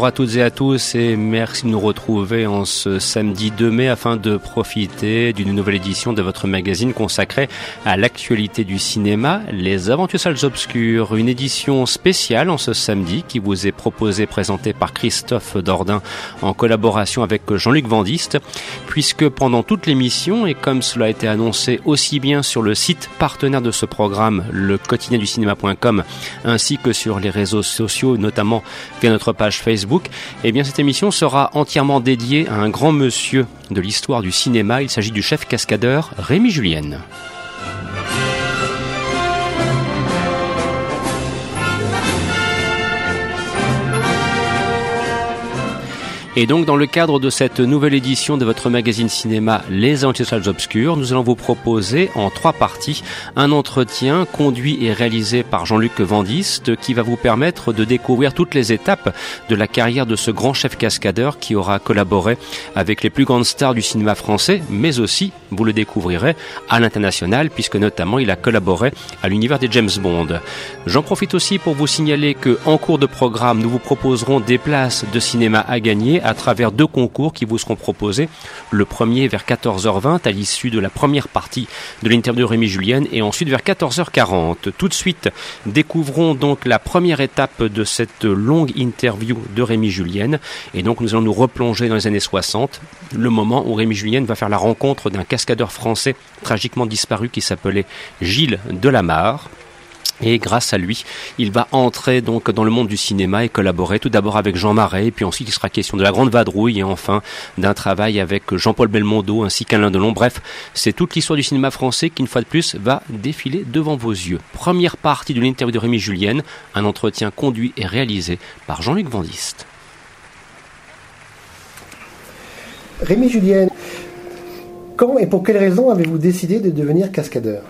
Bonjour à toutes et à tous et merci de nous retrouver en ce samedi 2 mai afin de profiter d'une nouvelle édition de votre magazine consacré à l'actualité du cinéma, Les Aventures Salles Obscures. Une édition spéciale en ce samedi qui vous est proposée, présentée par Christophe Dordain en collaboration avec Jean-Luc Vandiste, puisque pendant toute l'émission, et comme cela a été annoncé aussi bien sur le site partenaire de ce programme, le quotidien du cinéma.com, ainsi que sur les réseaux sociaux, notamment via notre page Facebook, eh bien cette émission sera entièrement dédiée à un grand monsieur de l'histoire du cinéma. Il s'agit du chef cascadeur Rémi Julienne. Et donc, dans le cadre de cette nouvelle édition de votre magazine cinéma Les Antisociales Obscures, nous allons vous proposer en trois parties un entretien conduit et réalisé par Jean-Luc Vandiste qui va vous permettre de découvrir toutes les étapes de la carrière de ce grand chef cascadeur qui aura collaboré avec les plus grandes stars du cinéma français, mais aussi, vous le découvrirez, à l'international puisque notamment il a collaboré à l'univers des James Bond. J'en profite aussi pour vous signaler que en cours de programme, nous vous proposerons des places de cinéma à gagner travers deux concours qui vous seront proposés. Le premier vers 14h20 à l'issue de la première partie de l'interview de Rémi Julienne et ensuite vers 14h40. Tout de suite, découvrons donc la première étape de cette longue interview de Rémi Julienne et donc nous allons nous replonger dans les années 60, le moment où Rémi Julienne va faire la rencontre d'un cascadeur français tragiquement disparu qui s'appelait Gilles Delamarre. Et grâce à lui, il va entrer donc dans le monde du cinéma et collaborer tout d'abord avec Jean Marais, puis ensuite il sera question de la Grande Vadrouille et enfin d'un travail avec Jean-Paul Belmondo ainsi qu'Alain Delon. Bref, c'est toute l'histoire du cinéma français qui, une fois de plus, va défiler devant vos yeux. Première partie de l'interview de Rémi Julienne, un entretien conduit et réalisé par Jean-Luc Vandiste. Rémi Julienne, quand et pour quelles raisons avez-vous décidé de devenir cascadeur?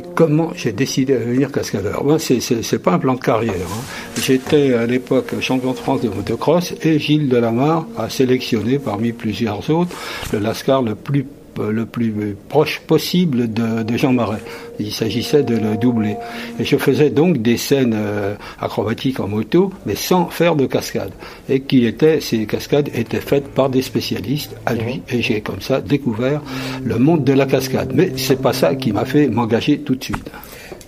Comment j'ai décidé de devenir cascadeur? Moi, c'est pas un plan de carrière. Hein. J'étais à l'époque champion de France de motocross et Gilles Delamarre a sélectionné parmi plusieurs autres le Lascar le plus le plus proche possible de, de Jean Marais. Il s'agissait de le doubler. Et je faisais donc des scènes euh, acrobatiques en moto, mais sans faire de cascade. Et qui étaient, ces cascades étaient faites par des spécialistes à lui. Et j'ai comme ça découvert le monde de la cascade. Mais c'est pas ça qui m'a fait m'engager tout de suite.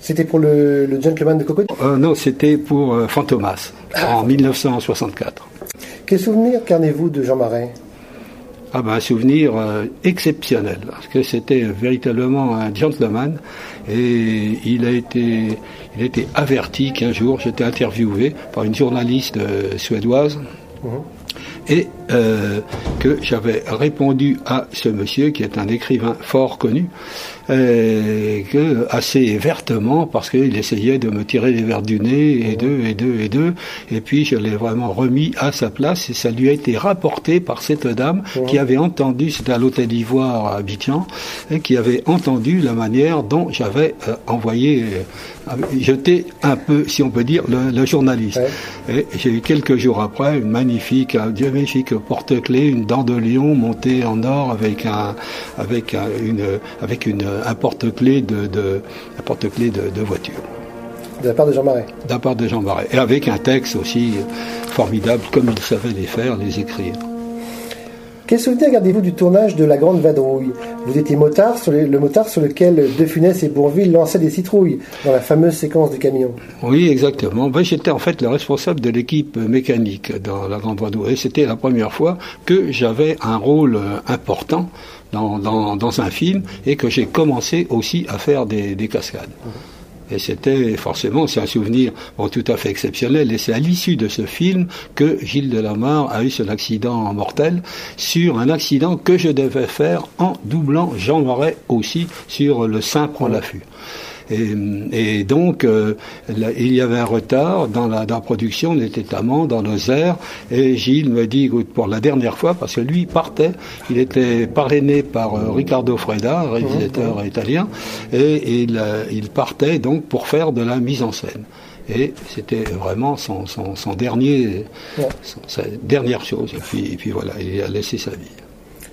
C'était pour le, le, Gentleman de Coco euh, Non, c'était pour euh, Fantomas, en 1964. Quel souvenir carnez-vous de Jean Marais? Ah ben, un souvenir euh, exceptionnel, parce que c'était véritablement un gentleman, et il a été, il a été averti qu'un jour j'étais interviewé par une journaliste euh, suédoise, mhm. et euh, que j'avais répondu à ce monsieur, qui est un écrivain fort connu, que assez vertement parce qu'il essayait de me tirer les verres du nez et deux et deux et deux. Et puis je l'ai vraiment remis à sa place et ça lui a été rapporté par cette dame qui avait entendu c'était à l'hôtel d'Ivoire à Abidjan et qui avait entendu la manière dont j'avais euh, envoyé euh, jeté un peu si on peut dire le, le journaliste. Et j'ai eu quelques jours après une magnifique un magnifique porte-clés une dent de lion montée en or avec un avec une avec une un porte-clés de, de, porte de, de voiture. De la part de Jean Marais De la part de Jean Marais. Et avec un texte aussi formidable, comme il savait les faire, les écrire. Quel souvenir gardez-vous du tournage de La Grande Vadrouille? Vous étiez motard sur le, motard sur lequel De Funès et Bourville lançaient des citrouilles dans la fameuse séquence du camion. Oui, exactement. Ben, J'étais en fait le responsable de l'équipe mécanique dans La Grande Vadrouille. Et c'était la première fois que j'avais un rôle euh, important dans, un film et que j'ai commencé aussi à faire des, des cascades. Et c'était forcément, c'est un souvenir tout à fait exceptionnel. Et c'est à l'issue de ce film que Gilles Delamarre a eu son accident mortel sur un accident que je devais faire en doublant Jean Marais aussi sur le Saint-Prend l'affût. Et, donc, euh, il y avait un retard dans la, production, on était amant dans nos airs, et Gilles me dit, écoute, pour la dernière fois, parce que lui partait, il était parrainé par euh, Ricardo Freda, réalisateur mmh, italien, et, il, euh, il partait donc pour faire de la mise en scène et c'était vraiment son, son, dernier, sa dernière chose. Et puis, et puis voilà, il a laissé sa vie.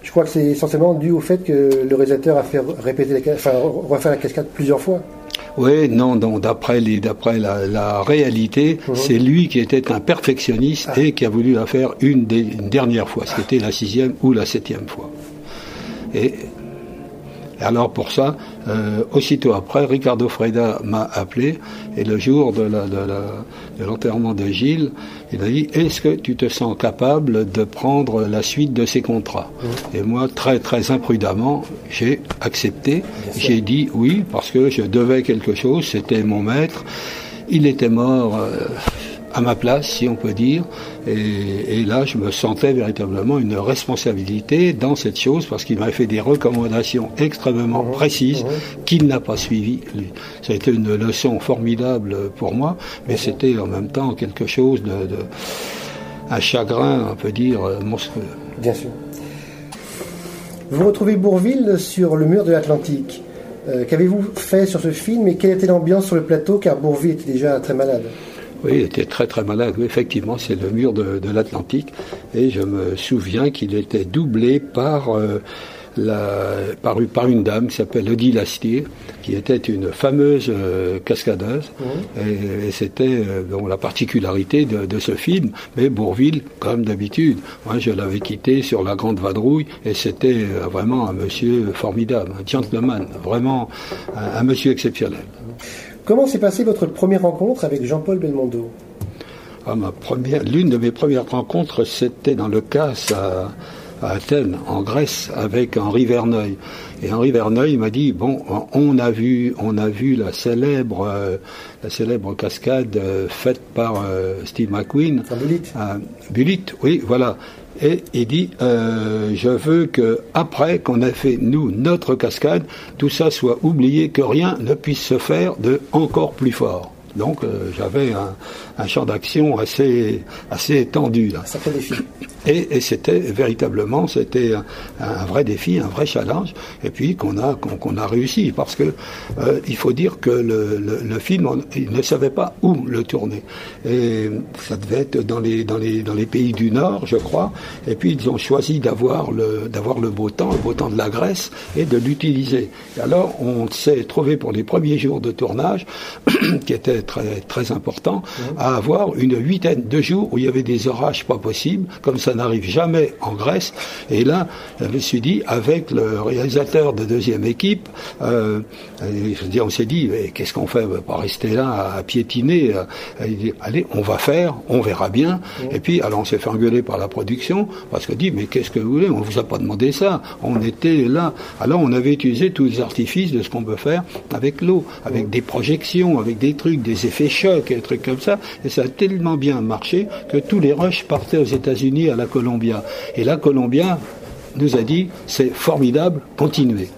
Je crois que c'est essentiellement dû au fait que le réalisateur a fait répéter la, enfin, refaire la cascade plusieurs fois. Oui, non, non. D'après d'après la, réalité, mhm. c'est lui qui était un perfectionniste ah. et qui a voulu la faire une, une dernière fois, ce qui était la sixième ou la septième fois. Et alors pour ça, euh, aussitôt après, Ricardo Freda m'a appelé et le jour de, l'enterrement de, Gilles, il a dit Est-ce que tu te sens capable de prendre la suite de ces contrats mmh. Et moi, très très imprudemment, j'ai accepté. J'ai dit oui parce que je devais quelque chose. C'était mon maître. Il était mort. Euh, à ma place, si on peut dire. Et, là, je me sentais véritablement une responsabilité dans cette chose parce qu'il m'avait fait des recommandations extrêmement précises qu'il n'a pas suivies. Ça a été une leçon formidable pour moi, mais c'était en même temps quelque chose de, un chagrin, on peut dire, monstrueux. Bien sûr. Vous retrouvez Bourville sur le mur de l'Atlantique. Euh, qu'avez-vous fait sur ce film et quelle était l'ambiance sur le plateau? Car Bourville était déjà très malade oui, il était très très malade. effectivement, c'est le mur de, l'Atlantique. Et je me souviens qu'il était doublé par, euh, la, par, par, une dame qui s'appelle Odile Astier, qui était une fameuse euh, cascadeuse. Mmh. Et, c'était euh, la particularité de, ce film. Mais Bourville, comme d'habitude, moi je l'avais quitté sur la Grande Vadrouille et c'était vraiment un monsieur formidable, un gentleman, vraiment un monsieur exceptionnel. Comment s'est passée votre première rencontre avec Jean-Paul Belmondo? Ah, ma première, L'une de mes premières rencontres, c'était dans le cas à, Athènes, en Grèce, avec Henri Verneuil. Et Henri Verneuil m'a dit bon, on a vu, on a vu la célèbre, euh, la célèbre cascade euh, faite par euh, Steve McQueen. Bullitt. oui, voilà. Et il dit, je veux que après qu'on ait fait nous notre cascade, tout ça soit oublié, que rien ne puisse se faire de encore plus fort. Donc j'avais un, un champ d'action assez, assez étendu. Là. défi. Et, et c'était véritablement, c'était un, vrai défi, un vrai challenge, et puis qu'on a, qu'on a réussi, parce que euh, il faut dire que le, le, film, il ne savait pas où le tourner. Et ça devait être dans les, dans les, dans les pays du Nord, je crois, et puis ils ont choisi d'avoir le, d'avoir le beau temps, le beau temps de la Grèce, et de l'utiliser. Alors on s'est trouvé pour les premiers jours de tournage, qui était très, très important, à avoir une huitaine de jours où il y avait des orages pas possibles, comme ça n'arrive jamais en Grèce. Et là, je me suis dit, avec le réalisateur de deuxième équipe, euh, on s'est dit, qu'est-ce qu'on fait? On va pas rester là à, piétiner. Il dit, allez, on va faire, on verra bien. Et puis, alors on s'est fait engueuler par la production, parce qu'on dit, mais qu'est-ce que vous voulez? On vous a pas demandé ça. On était là. Alors on avait utilisé tous les artifices de ce qu'on peut faire avec l'eau, avec des projections, avec des trucs, des effets chocs, et des trucs comme ça. Et ça a tellement bien marché que tous les rushs partaient aux États-Unis à la Columbia. Et la Columbia nous a dit c'est formidable, continuez.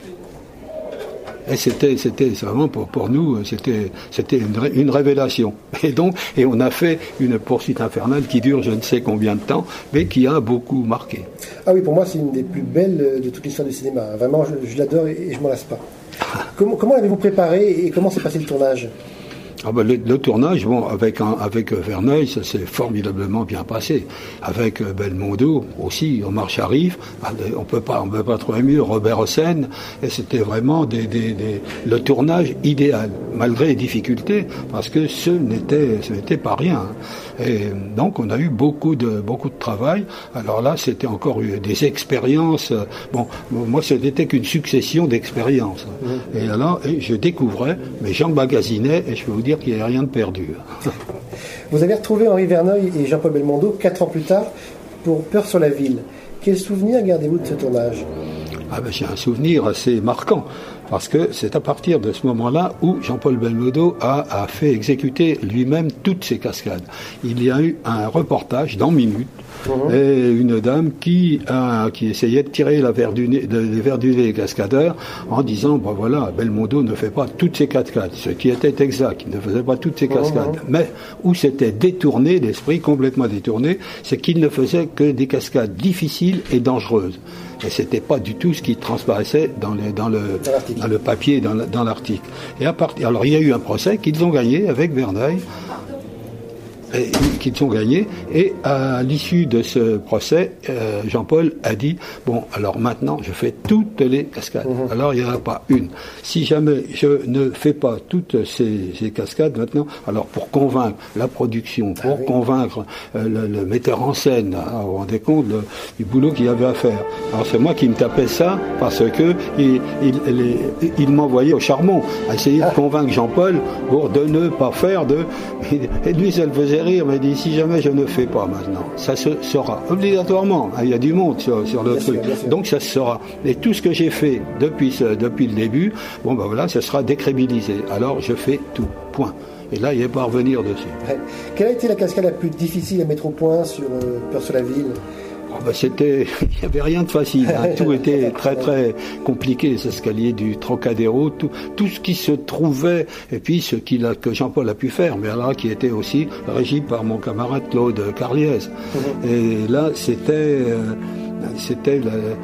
Et c'était, c'était vraiment pour, pour nous, c'était, c'était une, une, révélation. Et donc, et on a fait une poursuite infernale qui dure je ne sais combien de temps, mais qui a beaucoup marqué. Ah oui, pour moi, c'est une des plus belles de toute l'histoire du cinéma. Vraiment, je, l'adore et, je je m'en lasse pas. comment, comment l'avez-vous préparé et comment s'est passé le tournage? Ah ben le, tournage, bon, avec, avec Verneuil, ça s'est formidablement bien passé. Avec euh, Belmondo aussi, Omar Sharif, bah, on peut pas, on peut pas trouver mieux. Robert Hossein, et c'était vraiment le tournage idéal, malgré les difficultés, parce que ce n'était pas rien. Et donc, on a eu beaucoup de, beaucoup de travail. Alors là, c'était encore des expériences. Bon, moi, ce n'était qu'une succession d'expériences. Mmh. Et alors, je découvrais, mais j'en magasinais, et je peux vous dire qu'il n'y a rien de perdu. Vous avez retrouvé Henri Verneuil et Jean-Paul Belmondo quatre ans plus tard pour Peur sur la ville. Quel souvenir gardez-vous de ce tournage? Ah ben, J'ai un souvenir assez marquant parce que c'est à partir de ce moment-là où Jean-Paul Belmondo a, fait exécuter lui-même toutes ses cascades. Il y a eu un reportage dans Minute mhm. et une dame qui, qui essayait de tirer la verre du nez, les verres du nez des cascadeurs en disant, ben voilà, Belmondo ne fait pas toutes ses cascades, ce qui était exact, il ne faisait pas toutes ses mhm. cascades. Mais où c'était détourné, l'esprit complètement détourné, c'est qu'il ne faisait que des cascades difficiles et dangereuses. Et c'était pas du tout ce qui transparaissait dans, dans, le, dans le papier, dans l'article. Et à partir, alors il y a eu un procès qu'ils ont gagné avec Verneuil. Qu'ils ont gagné. Et à l'issue de ce procès, euh, Jean-Paul a dit bon, alors maintenant, je fais toutes les cascades. Mhm. Alors il n'y en a pas une. Si jamais je ne fais pas toutes ces, cascades maintenant, alors pour convaincre la production, pour ah convaincre euh, le, metteur en scène, hein, vous vous rendez compte du boulot qu'il y avait à faire. Alors c'est moi qui me tapais ça parce que il, il, m'envoyait au charbon à essayer de ah. convaincre Jean-Paul pour de ne pas faire de. Et lui, ça le faisait rire, mais il dit si jamais je ne fais pas maintenant, ça se sera obligatoirement. Hein, il y a du monde sur, le truc, donc ça se sera. Et tout ce que j'ai fait depuis depuis le début, bon ben voilà, ça sera décrédibilisé. Alors je fais tout. Point. Et là, il n'y a pas à revenir dessus. Quelle a été la cascade la plus difficile à mettre au point sur euh, sur la ville? Oh, bah, c'était, il n'y avait rien de facile. Hein. Tout était très très compliqué. Les escaliers du Trocadéro, tout, tout ce qui se trouvait, et puis ce qu'il a, que Jean-Paul a pu faire, mais là qui était aussi régi par mon camarade Claude Carliès. Mhm. Et là, c'était euh, c'était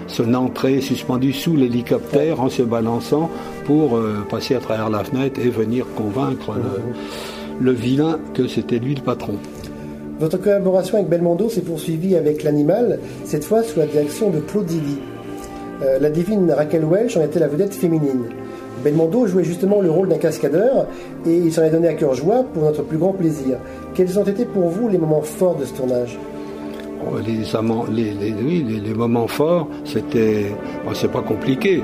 son entrée suspendue sous l'hélicoptère en se balançant pour euh, passer à travers la fenêtre et venir convaincre le, vilain que c'était lui le patron. Votre collaboration avec Belmondo s'est poursuivie avec l'animal, cette fois sous la direction de Claude Zidi. Euh, la divine Raquel Welch en était la vedette féminine. Belmondo jouait justement le rôle d'un cascadeur et il s'en est donné à cœur joie pour notre plus grand plaisir. Quels ont été pour vous les moments forts de ce tournage? Les, moments forts, c'était, c'est pas compliqué.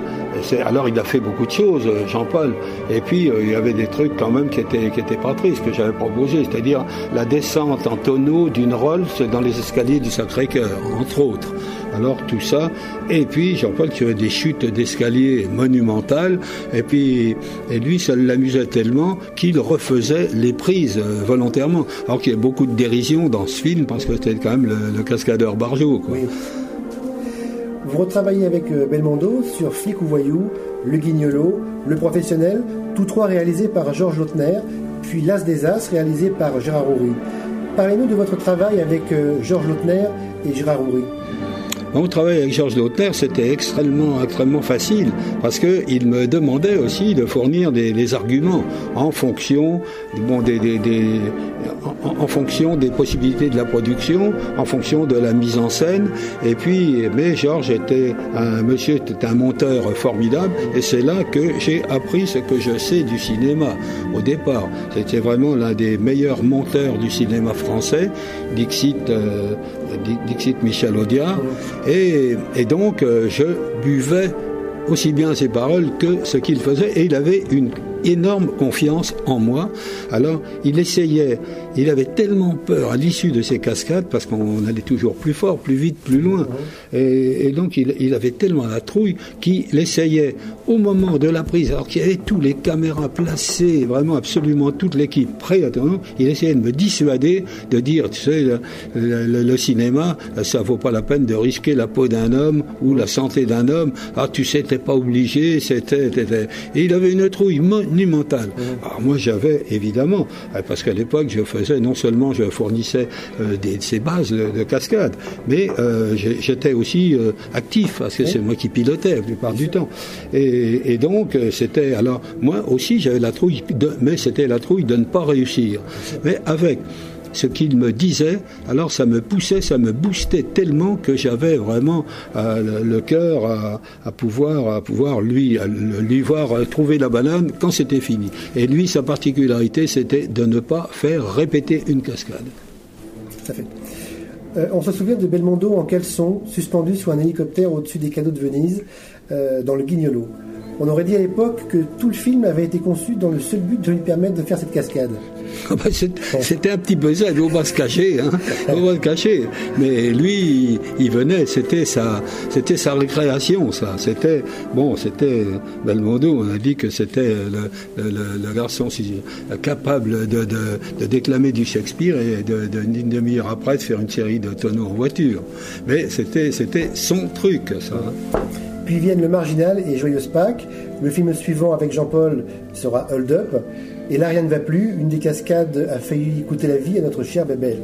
Alors il a fait beaucoup de choses, euh, Jean-Paul. Et puis euh, il y avait des trucs quand même qui étaient, qui étaient pas tristes que j'avais proposé, c'est-à-dire la descente en tonneau d'une Rolls dans les escaliers du Sacré-Cœur, entre autres. Alors tout ça, et puis Jean-Paul qui avait des chutes d'escalier monumentales, et puis et lui ça l'amusait tellement qu'il refaisait les prises euh, volontairement. Alors qu'il y a beaucoup de dérision dans ce film parce que c'était quand même le, cascadeur Barjot. Vous retravaillez avec euh, Belmondo sur Flic ou Voyou, Le Guignolo, Le Professionnel, tous trois réalisés par Georges Lautner, puis L'As des As réalisé par Gérard Houry. Parlez-nous de votre travail avec euh, Georges Lautner et Gérard Houry. Mon travail avec Georges Lautner, c'était extrêmement, extrêmement facile parce qu'il me demandait aussi de fournir des, arguments en fonction, bon, des, en, fonction des possibilités de la production, en fonction de la mise en scène. Et puis, mais Georges était un monsieur, était un monteur formidable et c'est là que j'ai appris ce que je sais du cinéma au départ. C'était vraiment l'un des meilleurs monteurs du cinéma français, Dixit. Euh, Dixit Michel Audiard. Et, et donc, euh, je buvais aussi bien ses paroles que ce qu'il faisait. Et il avait une énorme confiance en moi. Alors, il essayait, il avait tellement peur à l'issue de ces cascades, parce qu'on allait toujours plus fort, plus vite, plus loin. Et, donc, il, avait tellement la trouille qu'il essayait, au moment de la prise, alors qu'il y avait tous les caméras placées, vraiment absolument toute l'équipe prête à il essayait de me dissuader, de dire, tu sais, le, cinéma, ça vaut pas la peine de risquer la peau d'un homme ou la santé d'un homme. Ah, tu sais, t'es pas obligé, c'était, et il avait une trouille monumentale. Alors moi j'avais évidemment, parce qu'à l'époque je faisais, non seulement je fournissais euh, des, ces bases de, cascade, mais euh, j'étais aussi actif, parce que c'est moi qui pilotais la plupart du temps. Et, et donc c'était, alors moi aussi j'avais la trouille, de, mais c'était la trouille de ne pas réussir. Mais avec ce qu'il me disait, alors ça me poussait, ça me boostait tellement que j'avais vraiment euh, le, cœur à, pouvoir, lui, voir trouver la banane quand c'était fini. Et lui, sa particularité, c'était de ne pas faire répéter une cascade. Ça fait. Euh, on se souvient de Belmondo en caleçon, suspendu sur un hélicoptère au-dessus des canaux de Venise, euh, dans le Guignolo. On aurait dit à l'époque que tout le film avait été conçu dans le seul but de lui permettre de faire cette cascade. Ah bah, c'était un petit peu ça, faut pas se cacher, hein, faut pas se. Mais lui, il venait, c'était sa, c'était sa récréation, ça. C'était, bon, c'était Belmondo, on a dit que c'était le, le, garçon capable de, de, déclamer du Shakespeare et de, une demi-heure après de faire une série de tonneaux en voiture. Mais c'était, c'était son truc, ça. Puis viennent Le Marginal et Joyeuse Pâques. Le film suivant avec Jean-Paul sera Hold Up. Et là, rien ne va plus. Une des cascades a failli coûter la vie à notre chère Bébel.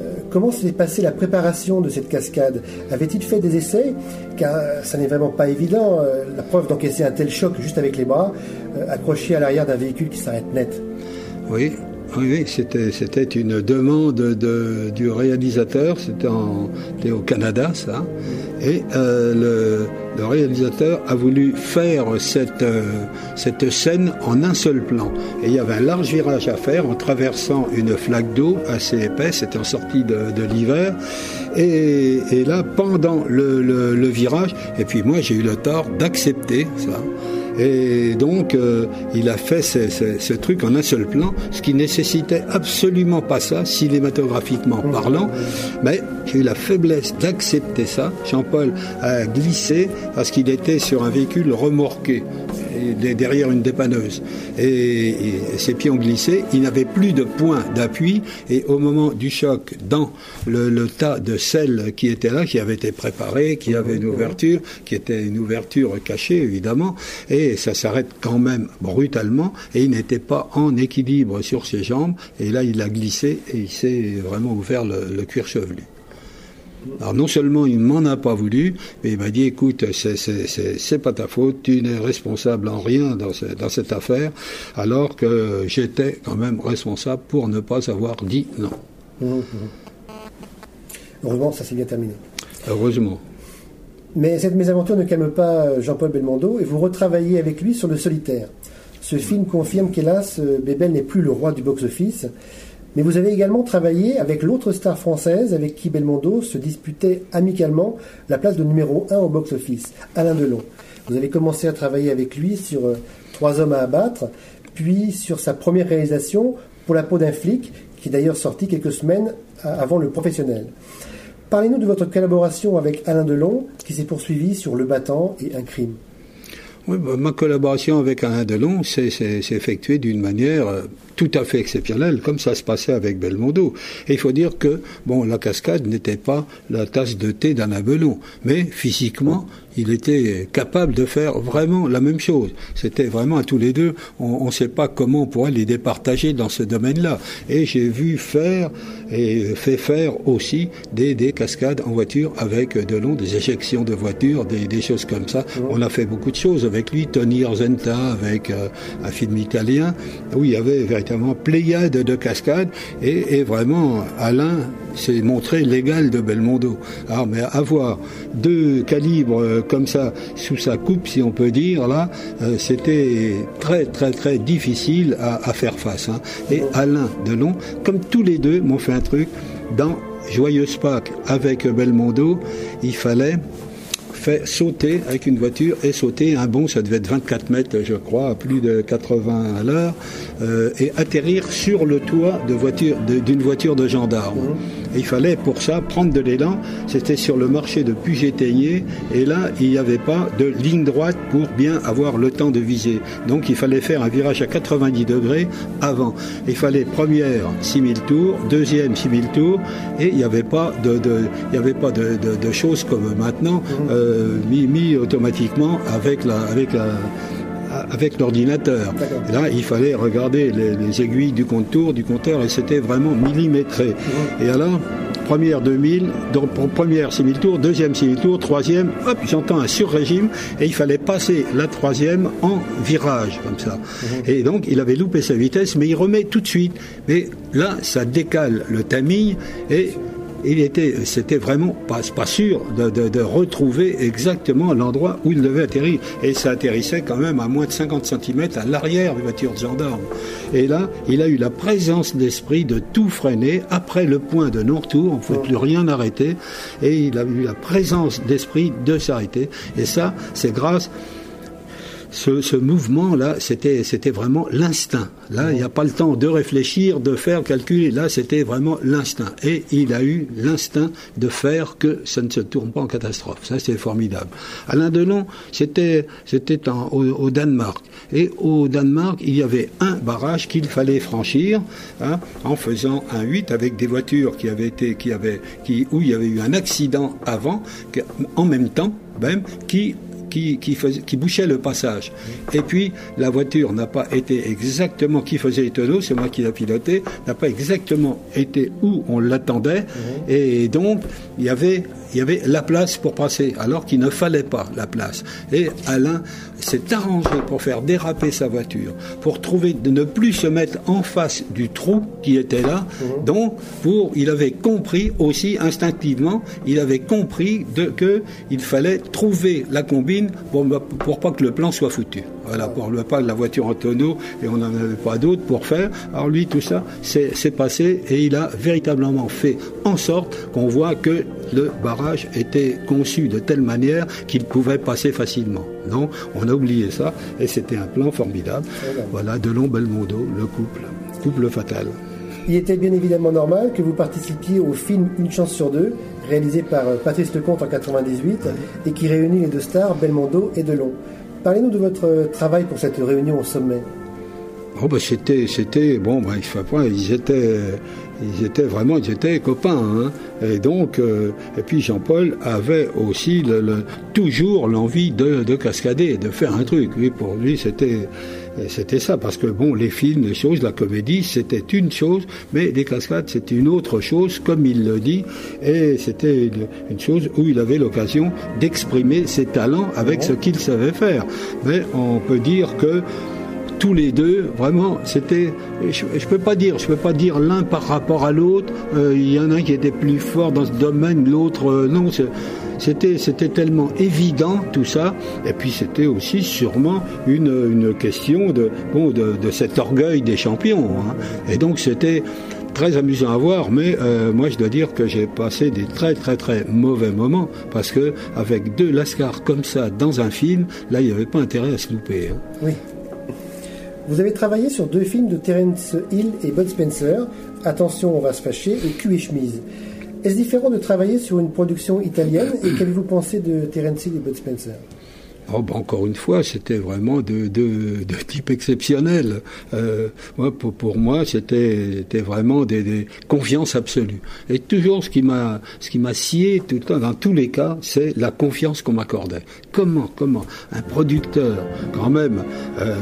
Euh, comment s'est passée la préparation de cette cascade? Avait-il fait des essais? Car ça n'est vraiment pas évident. Euh, la preuve d'encaisser un tel choc juste avec les bras, euh, accroché à l'arrière d'un véhicule qui s'arrête net. Oui, Oui, c'était, c'était une demande de, du réalisateur, c'était, c'était au Canada ça, et euh, le, réalisateur a voulu faire cette, euh, cette scène en un seul plan. Et il y avait un large virage à faire en traversant une flaque d'eau assez épaisse, c'était en sortie de, l'hiver, et, là, pendant le virage, et puis moi j'ai eu le tort d'accepter ça. Et donc, euh, il a fait ce, ce, ce, truc en un seul plan, ce qui nécessitait absolument pas ça, cinématographiquement parlant. Mais j'ai eu la faiblesse d'accepter ça. Jean-Paul a glissé parce qu'il était sur un véhicule remorqué derrière une dépanneuse. Et, ses pieds ont glissé. Il n'avait plus de point d'appui. Et au moment du choc, dans le, tas de sel qui était là, qui avait été préparé, qui avait une ouverture, qui était une ouverture cachée évidemment, et ça s'arrête quand même brutalement. Et il n'était pas en équilibre sur ses jambes. Et là, il a glissé et il s'est vraiment ouvert le cuir chevelu. Alors non seulement il m'en a pas voulu, mais il m'a dit écoute, c'est pas ta faute, tu n'es responsable en rien dans, ce, dans, cette affaire, alors que j'étais quand même responsable pour ne pas avoir dit non. Mmh, mmh. Heureusement, ça s'est bien terminé. Heureusement. Mais cette mésaventure ne calme pas Jean-Paul Belmondo et vous retravaillez avec lui sur Le Solitaire. Ce film confirme qu'hélas, Bébel n'est plus le roi du box-office. Mais vous avez également travaillé avec l'autre star française avec qui Belmondo se disputait amicalement la place de numéro 1 au box-office, Alain Delon. Vous avez commencé à travailler avec lui sur euh, Trois hommes à abattre, puis sur sa première réalisation pour la peau d'un flic, qui est d'ailleurs sorti quelques semaines avant le professionnel. Parlez-nous de votre collaboration avec Alain Delon, qui s'est poursuivie sur Le Battant et Un crime. Bah, ma collaboration avec Alain Delon s'est effectuée d'une manière tout à fait exceptionnelle, comme ça se passait avec Belmondo. Et il faut dire que, bon, la cascade n'était pas la tasse de thé d'Alain Delon, mais physiquement, il était capable de faire vraiment la même chose. C'était vraiment à tous les deux, on ne sait pas comment on pourrait les départager dans ce domaine-là. Et j'ai vu faire et fait faire aussi des, des, cascades en voiture avec Delon, des éjections de voitures, des, des, choses comme ça. On a fait beaucoup de choses avec lui, Tony Orzenta avec euh, un film italien, où il y avait véritablement pléiade de cascades et, et vraiment Alain s'est montré l'égal de Belmondo. Alors, mais avoir deux calibres comme ça sous sa coupe, si on peut dire, là, euh, c'était très très très difficile à, faire face. Hein. Et Alain Delon, comme tous les deux, m'ont fait un truc dans Joyeuse Pâques avec Belmondo, il fallait sauter avec une voiture et sauter un bond, ça devait être 24 mètres, je crois, à plus de 80 à l'heure, euh, et atterrir sur le toit d'une voiture de gendarme. Et il fallait pour ça prendre de l'élan. C'était sur le marché de Puget-Thénier, et là, il n'y avait pas de ligne droite pour bien avoir le temps de viser. Donc, il fallait faire un virage à 90 degrés avant. Il fallait première 6000 tours, deuxième 6000 tours, et il n'y avait pas de, de il y avait pas de, de, de, choses comme maintenant. Euh, mis, mis, automatiquement avec la, avec la, avec l'ordinateur. Là, il fallait regarder les, les, aiguilles du contour, du compteur, et c'était vraiment millimétré. Et alors, première 2000, donc première 6000 tours, deuxième 6000 tours, troisième, hop, j'entends un sur-régime, et il fallait passer la troisième en virage, comme ça. Et donc, il avait loupé sa vitesse, mais il remet tout de suite. Mais là, ça décale le tamis, et il était, c'était vraiment pas, sûr de, retrouver exactement l'endroit où il devait atterrir. Et ça atterrissait quand même à moins de 50 cm à l'arrière des voitures de gendarmes. Et là, il a eu la présence d'esprit de tout freiner après le point de non-retour. On ne pouvait plus rien arrêter. Et il a eu la présence d'esprit de s'arrêter. Et ça, c'est grâce ce, mouvement-là, c'était, c'était vraiment l'instinct. Là, il n'y a pas le temps de réfléchir, de faire calculer. Là, c'était vraiment l'instinct. Et il a eu l'instinct de faire que ça ne se tourne pas en catastrophe. Ça, c'est formidable. Alain Delon, c'était, c'était au, Danemark. Et au Danemark, il y avait un barrage qu'il fallait franchir hein, en faisant un 8 avec des voitures qui avaient été, qui avaient, qui, où il y avait eu un accident avant, en même temps même, qui qui, qui, faisait, qui bouchait le passage. Et puis, la voiture n'a pas été exactement qui faisait les tonneaux, c'est moi qui l'a piloté, n'a pas exactement été où on l'attendait. Mhm. Et donc, il y avait il y avait la place pour passer, alors qu'il ne fallait pas la place. Et Alain s'est arrangé pour faire déraper sa voiture, pour trouver de ne plus se mettre en face du trou qui était là. Mhm. Donc, pour, il avait compris aussi instinctivement, il avait compris de, que il fallait trouver la combine pour, pour pas que le plan soit foutu. Voilà, pour le pas de la voiture en tonneau et on n'en avait pas d'autre pour faire. Alors lui, tout ça, c'est passé et il a véritablement fait en sorte qu'on voit que le barrage était conçu de telle manière qu'il pouvait passer facilement. Non, on a oublié ça et c'était un plan formidable. Voilà, Delon Belmondo, le couple, couple fatal. Il était bien évidemment normal que vous participiez au film Une chance sur deux, réalisé par Patrice Lecomte en 98 et qui réunit les deux stars Belmondo et Delon. Parlez-nous de votre travail pour cette réunion au sommet. Oh bah c'était, c'était bon, bah, ils étaient, ils étaient vraiment, ils étaient copains. Hein. Et donc, euh, et puis Jean-Paul avait aussi le, toujours l'envie de, de, cascader, de faire un truc. Oui, pour lui, c'était, c'était ça, parce que bon, les films, les choses, la comédie, c'était une chose, mais les cascades, c'était une autre chose, comme il le dit, et c'était une, chose où il avait l'occasion d'exprimer ses talents avec ce qu'il savait faire. Mais on peut dire que tous les deux, vraiment, c'était, je, ne peux pas dire, je peux pas dire l'un par rapport à l'autre. Euh, il y en a un qui était plus fort dans ce domaine, l'autre euh, non. C'était, tellement évident tout ça, et puis c'était aussi sûrement une, question de cet orgueil des champions. Hein. Et donc c'était très amusant à voir, mais euh, moi je dois dire que j'ai passé des très très très mauvais moments parce que avec deux lascars comme ça dans un film, là il n'y avait pas intérêt à se louper. Hein. Oui. Vous avez travaillé sur deux films de Terence Hill et Bud Spencer, Attention, on va se fâcher et Cul et chemise. Est-ce différent de travailler sur une production italienne et qu'avez-vous pensé de Terence Hill et Bud Spencer? Oh, ben encore une fois, c'était vraiment de, type exceptionnel. Euh, pour, moi, c'était vraiment des, des confiance absolue. Et toujours, ce qui m'a ce qui m'a scié tout le temps, dans tous les cas, c'est la confiance qu'on m'accordait. Comment, comment? Un producteur, quand même. Euh,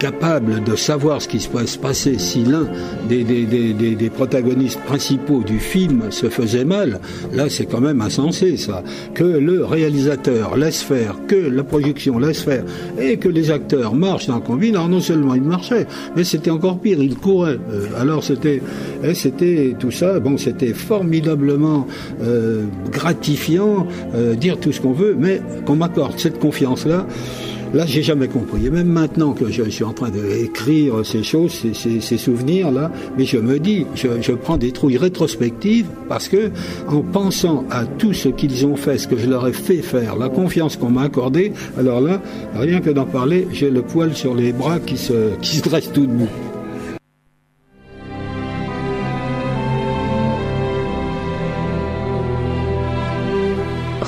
capable de savoir ce qui se se passer si l'un des, protagonistes principaux du film se faisait mal, là c'est quand même insensé ça. Que le réalisateur laisse faire, que la projection laisse faire, et que les acteurs marchent dans le combine, alors non seulement ils marchaient, mais c'était encore pire, ils couraient. Euh, alors c'était eh, c'était tout ça, bon c'était formidablement euh, gratifiant, euh, dire tout ce qu'on veut, mais qu'on m'accorde cette confiance-là. Là, j'ai jamais compris. Et même maintenant que je suis en train d'écrire ces choses, ces, souvenirs-là, mais je me dis, je, prends des trouilles rétrospectives parce que, en pensant à tout ce qu'ils ont fait, ce que je leur ai fait faire, la confiance qu'on m'a accordée, alors là, rien que d'en parler, j'ai le poil sur les bras qui se, qui se dresse tout debout.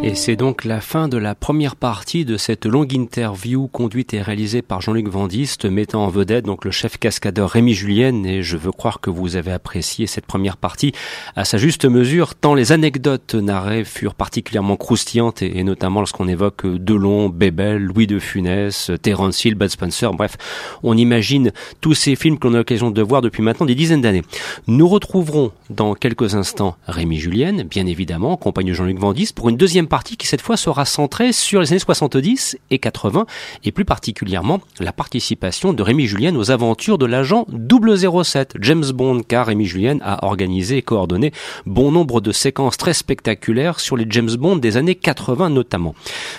Et c'est donc la fin de la première partie de cette longue interview conduite et réalisée par Jean-Luc Vandiste, mettant en vedette donc le chef cascadeur Rémi Julienne. Et je veux croire que vous avez apprécié cette première partie à sa juste mesure, tant les anecdotes narrées furent particulièrement croustillantes, et, notamment lorsqu'on évoque Delon, Bébel, Louis de Funès, Terence Hill, Bud Spencer. Bref, on imagine tous ces films qu'on a l'occasion de voir depuis maintenant des dizaines d'années. Nous retrouverons dans quelques instants Rémi Julienne, bien évidemment, en compagnie de Jean-Luc Vandiste, pour une deuxième partie qui cette fois sera centrée sur les années 70 et 80 et plus particulièrement la participation de Rémi Julien aux aventures de l'agent 007 James Bond car Rémi Julien a organisé et coordonné bon nombre de séquences très spectaculaires sur les James Bond des années 80 notamment.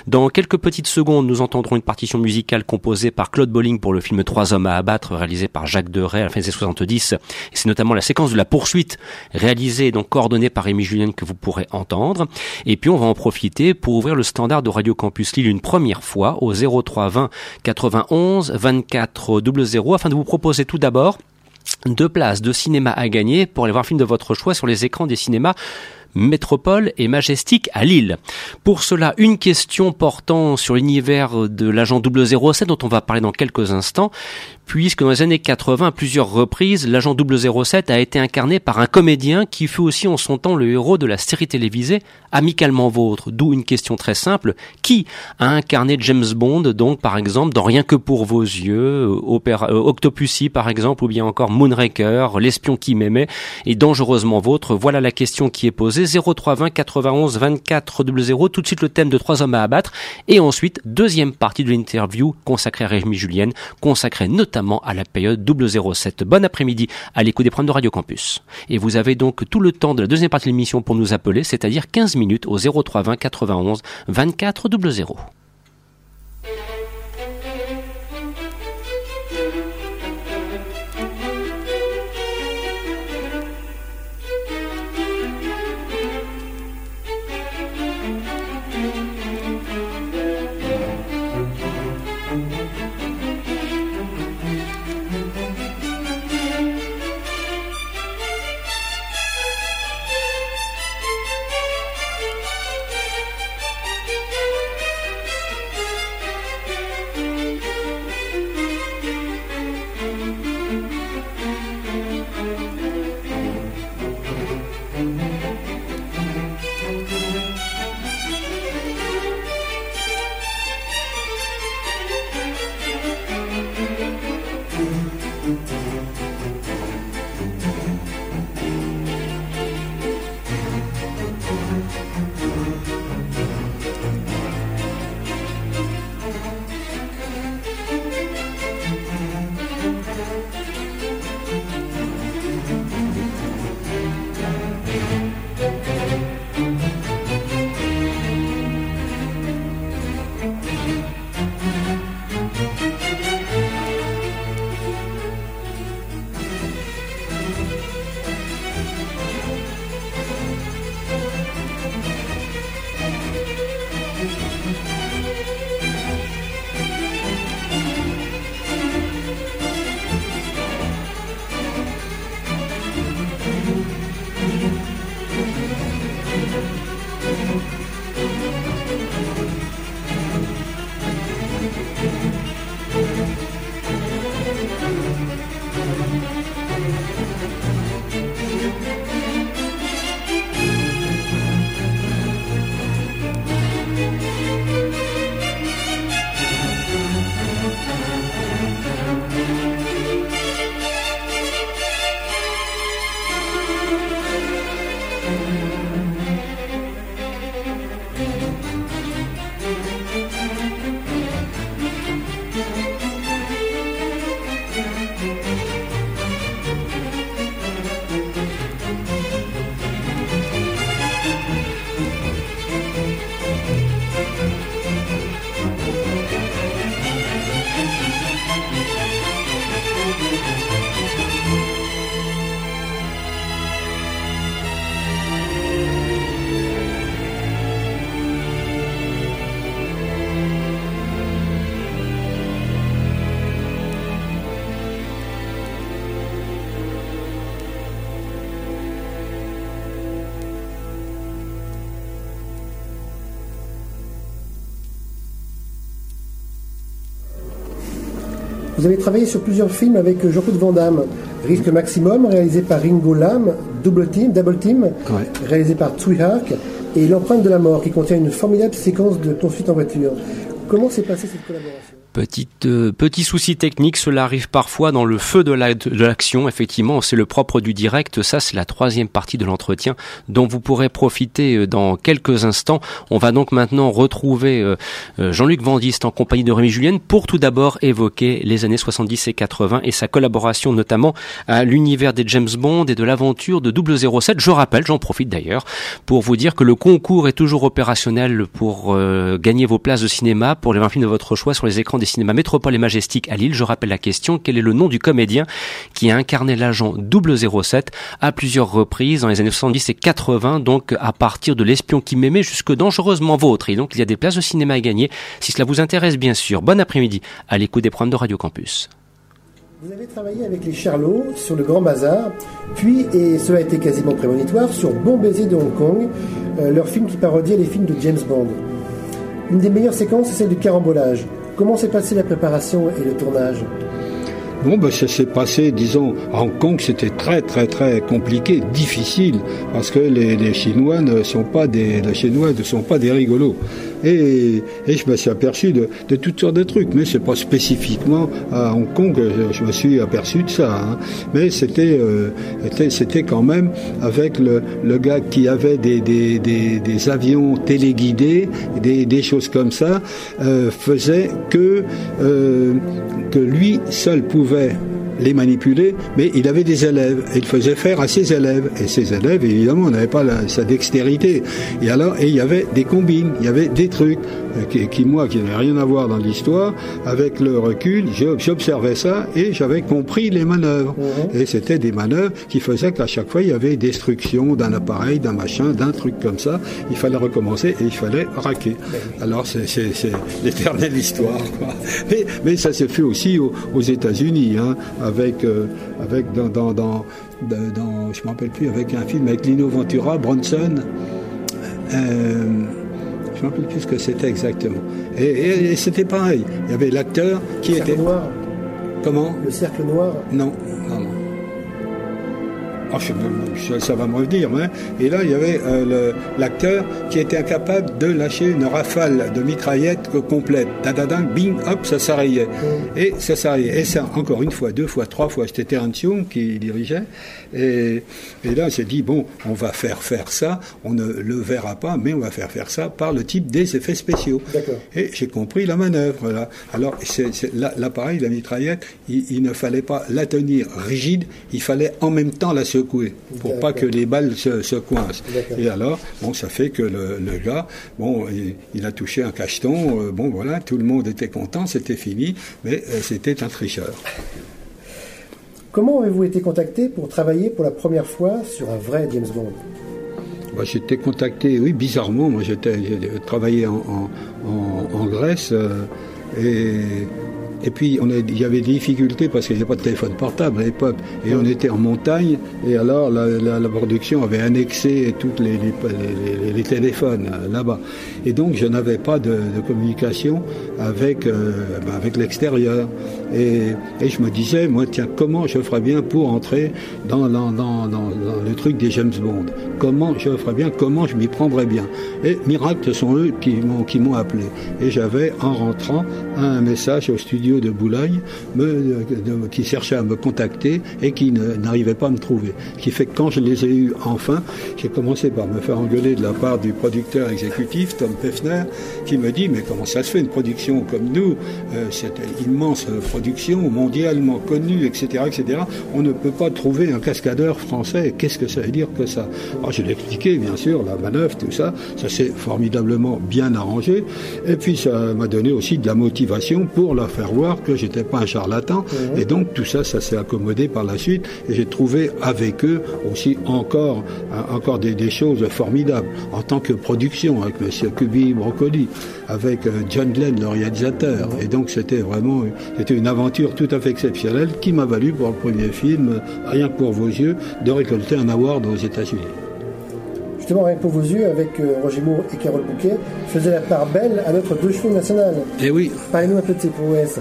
Dans quelques petites secondes, nous entendrons une partition musicale composée par Claude Bolling pour le film Trois hommes à abattre réalisé par Jacques Deray à la fin des années 70 et c'est notamment la séquence de la poursuite réalisée et donc coordonnée par Rémi Julien que vous pourrez entendre. Et puis on va en profiter pour ouvrir le standard de Radio Campus Lille une première fois au 03 20 91 24 00 afin de vous proposer tout d'abord deux places de cinéma à gagner pour aller voir un film de votre choix sur les écrans des cinémas Métropole et Majestic à Lille. Pour cela, une question portant sur l'univers de l'agent 007 dont on va parler dans quelques instants, puisque dans les années 80, à plusieurs reprises, l'agent 007 a été incarné par un comédien qui fut aussi en son temps le héros de la série télévisée Amicalement Vôtre. D'où une question très simple. Qui a incarné James Bond, donc par exemple, dans Rien que pour vos yeux, euh, euh, Octopussy par exemple, ou bien encore Moonraker, L'espion qui m'aimait et Dangereusement Vôtre? Voilà la question qui est posée. 0320 91 24 00. Tout de suite le thème de trois hommes à abattre. Et ensuite, deuxième partie de l'interview consacrée à Rémi Julienne, consacrée notamment à la période 007. Bon après-midi à l'écoute des programmes de Radio Campus. Et vous avez donc tout le temps de la deuxième partie de l'émission pour nous appeler, c'est-à-dire 15 minutes au 0320 91 24 00. Vous avez travaillé sur plusieurs films avec Jean-Claude Van Damme. Risque Maximum, réalisé par Ringo Lam, Double Team, Double Team, réalisé par Tsui Hark, et L'empreinte de la mort, qui contient une formidable séquence de poursuite en voiture. Comment s'est passée cette collaboration? Petite, euh, petit souci technique, cela arrive parfois dans le feu de l'action. Effectivement, c'est le propre du direct. Ça, c'est la troisième partie de l'entretien dont vous pourrez profiter euh, dans quelques instants. On va donc maintenant retrouver euh, Jean-Luc Vandiste en compagnie de Rémi Julienne pour tout d'abord évoquer les années 70 et 80 et sa collaboration notamment à l'univers des James Bond et de l'aventure de 007. Je rappelle, j'en profite d'ailleurs, pour vous dire que le concours est toujours opérationnel pour gagner vos places de cinéma pour les 20 films de votre choix sur les écrans des cinémas Métropole et Majestic à Lille. Je rappelle la question, quel est le nom du comédien qui a incarné l'agent 007 à plusieurs reprises dans les années 70 et 80, donc à partir de L'espion qui m'aimait jusque Dangereusement Vôtre. Et donc il y a des places de cinéma à gagner, si cela vous intéresse bien sûr. Bon après-midi à l'écoute des programmes de Radio Campus. Vous avez travaillé avec les Charlots sur le Grand Bazar, puis, et cela a été quasiment prémonitoire, sur Bon Baiser de Hong Kong, euh, leur film qui parodiait les films de James Bond. Une des meilleures séquences, c'est celle du carambolage. Comment s'est passée la préparation et le tournage Bon, ben, ça s'est passé, disons, à Hong Kong, c'était très, très, très compliqué, difficile, parce que les, Chinois ne sont pas des, les Chinois ne sont pas des rigolos. Et, je me suis aperçu de, toutes sortes de trucs, mais c'est pas spécifiquement à Hong Kong que je, me suis aperçu de ça. Hein. Mais c'était, euh, c'était quand même avec le, gars qui avait des, avions téléguidés, des, des, choses comme ça, euh, faisait que, euh, que lui seul pouvait les manipuler, mais il avait des élèves, il faisait faire à ses élèves. Et ses élèves, évidemment, n'avaient pas la, sa dextérité. Et alors, et il y avait des combines, il y avait des trucs qui, qui moi, qui n'avaient rien à voir dans l'histoire, avec le recul, j'observais ça et j'avais compris les manœuvres. Mmh. Et c'était des manœuvres qui faisaient qu'à chaque fois, il y avait destruction d'un appareil, d'un machin, d'un truc comme ça. Il fallait recommencer et il fallait raquer. Alors, c'est l'éternelle histoire. Quoi. Mais, mais ça s'est fait aussi aux, aux États-Unis. Hein, avec, euh, avec dans, dans, dans, dans je ne me rappelle plus, avec un film avec Lino Ventura, Bronson. Euh, je ne me rappelle plus ce que c'était exactement. Et, et, et c'était pareil. Il y avait l'acteur qui Le était. cercle noir. Comment? Le cercle noir. Non, non, non. Oh, je, ça va me revenir. Hein. Et là, il y avait euh, l'acteur qui était incapable de lâcher une rafale de mitraillette complète. Dadadang, bing, hop, ça s'arrêtait. Mm. Et ça s'arrêtait. Et ça, encore une fois, deux fois, trois fois, c'était Terence Young qui dirigeait. Et, et là, s'est dit, bon, on va faire faire ça. On ne le verra pas, mais on va faire faire ça par le type des effets spéciaux. Et j'ai compris la manœuvre. Là. Alors, l'appareil, la mitraillette, il, il ne fallait pas la tenir rigide, il fallait en même temps la secouer pour pas que les balles se, se coincent. Et alors, bon, ça fait que le, le gars, bon, il, il, a touché un cacheton, euh, bon, voilà, tout le monde était content, c'était fini, mais euh, c'était un tricheur. Comment avez-vous été contacté pour travailler pour la première fois sur un vrai James Bond? Bah, J'étais contacté, oui, bizarrement, moi j'étais travaillé en, en, en, en Grèce euh, et et puis, il y avait des difficultés parce qu'il n'y avait pas de téléphone portable à l'époque. Et on était en montagne, et alors la, production avait annexé tous les, téléphones là-bas. Et donc, je n'avais pas de, communication avec, euh, ben avec l'extérieur. Et, et, je me disais, moi, tiens, comment je ferais bien pour entrer dans, dans, dans, dans, le truc des James Bond? Comment je ferais bien? Comment je m'y prendrais bien? Et miracle, ce sont eux qui m'ont appelé. Et j'avais, en rentrant, un message au studio de Boulogne me, qui cherchait à me contacter et qui n'arrivait pas à me trouver. Ce qui fait que quand je les ai eus enfin, j'ai commencé par me faire engueuler de la part du producteur exécutif, Tom Pefner, qui me dit Mais comment ça se fait une production comme nous, euh, cette immense production mondialement connue, etc., etc., on ne peut pas trouver un cascadeur français. Qu'est-ce que ça veut dire que ça? Alors je l'ai expliqué, bien sûr, la manœuvre, tout ça, ça s'est formidablement bien arrangé. Et puis ça m'a donné aussi de la motivation pour la faire voir que j'étais pas un charlatan. Mmh. Et donc tout ça, ça s'est accommodé par la suite. Et j'ai trouvé avec eux aussi encore, encore des, des, choses formidables en tant que production avec Monsieur Kubi Broccoli, avec John Glenn, le réalisateur. Mmh. Et donc c'était vraiment, c'était une aventure tout à fait exceptionnelle qui m'a valu pour le premier film, rien que pour vos yeux, de récolter un award aux États-Unis justement, rien pour vos yeux, avec euh, Roger Moore et Carole Bouquet, faisait la part belle à notre deux chevaux national. Eh oui. Parlez-nous un peu de ces prouesses.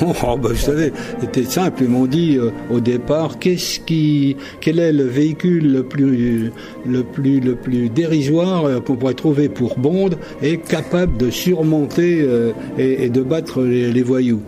Non, oh, bah, vous savez, c'était simple. Ils m'ont dit euh, au départ, qu'est-ce qui, quel est le véhicule le plus, le plus, le plus dérisoire euh, qu'on pourrait trouver pour Bond et capable de surmonter euh, et, et, de battre les, les voyous?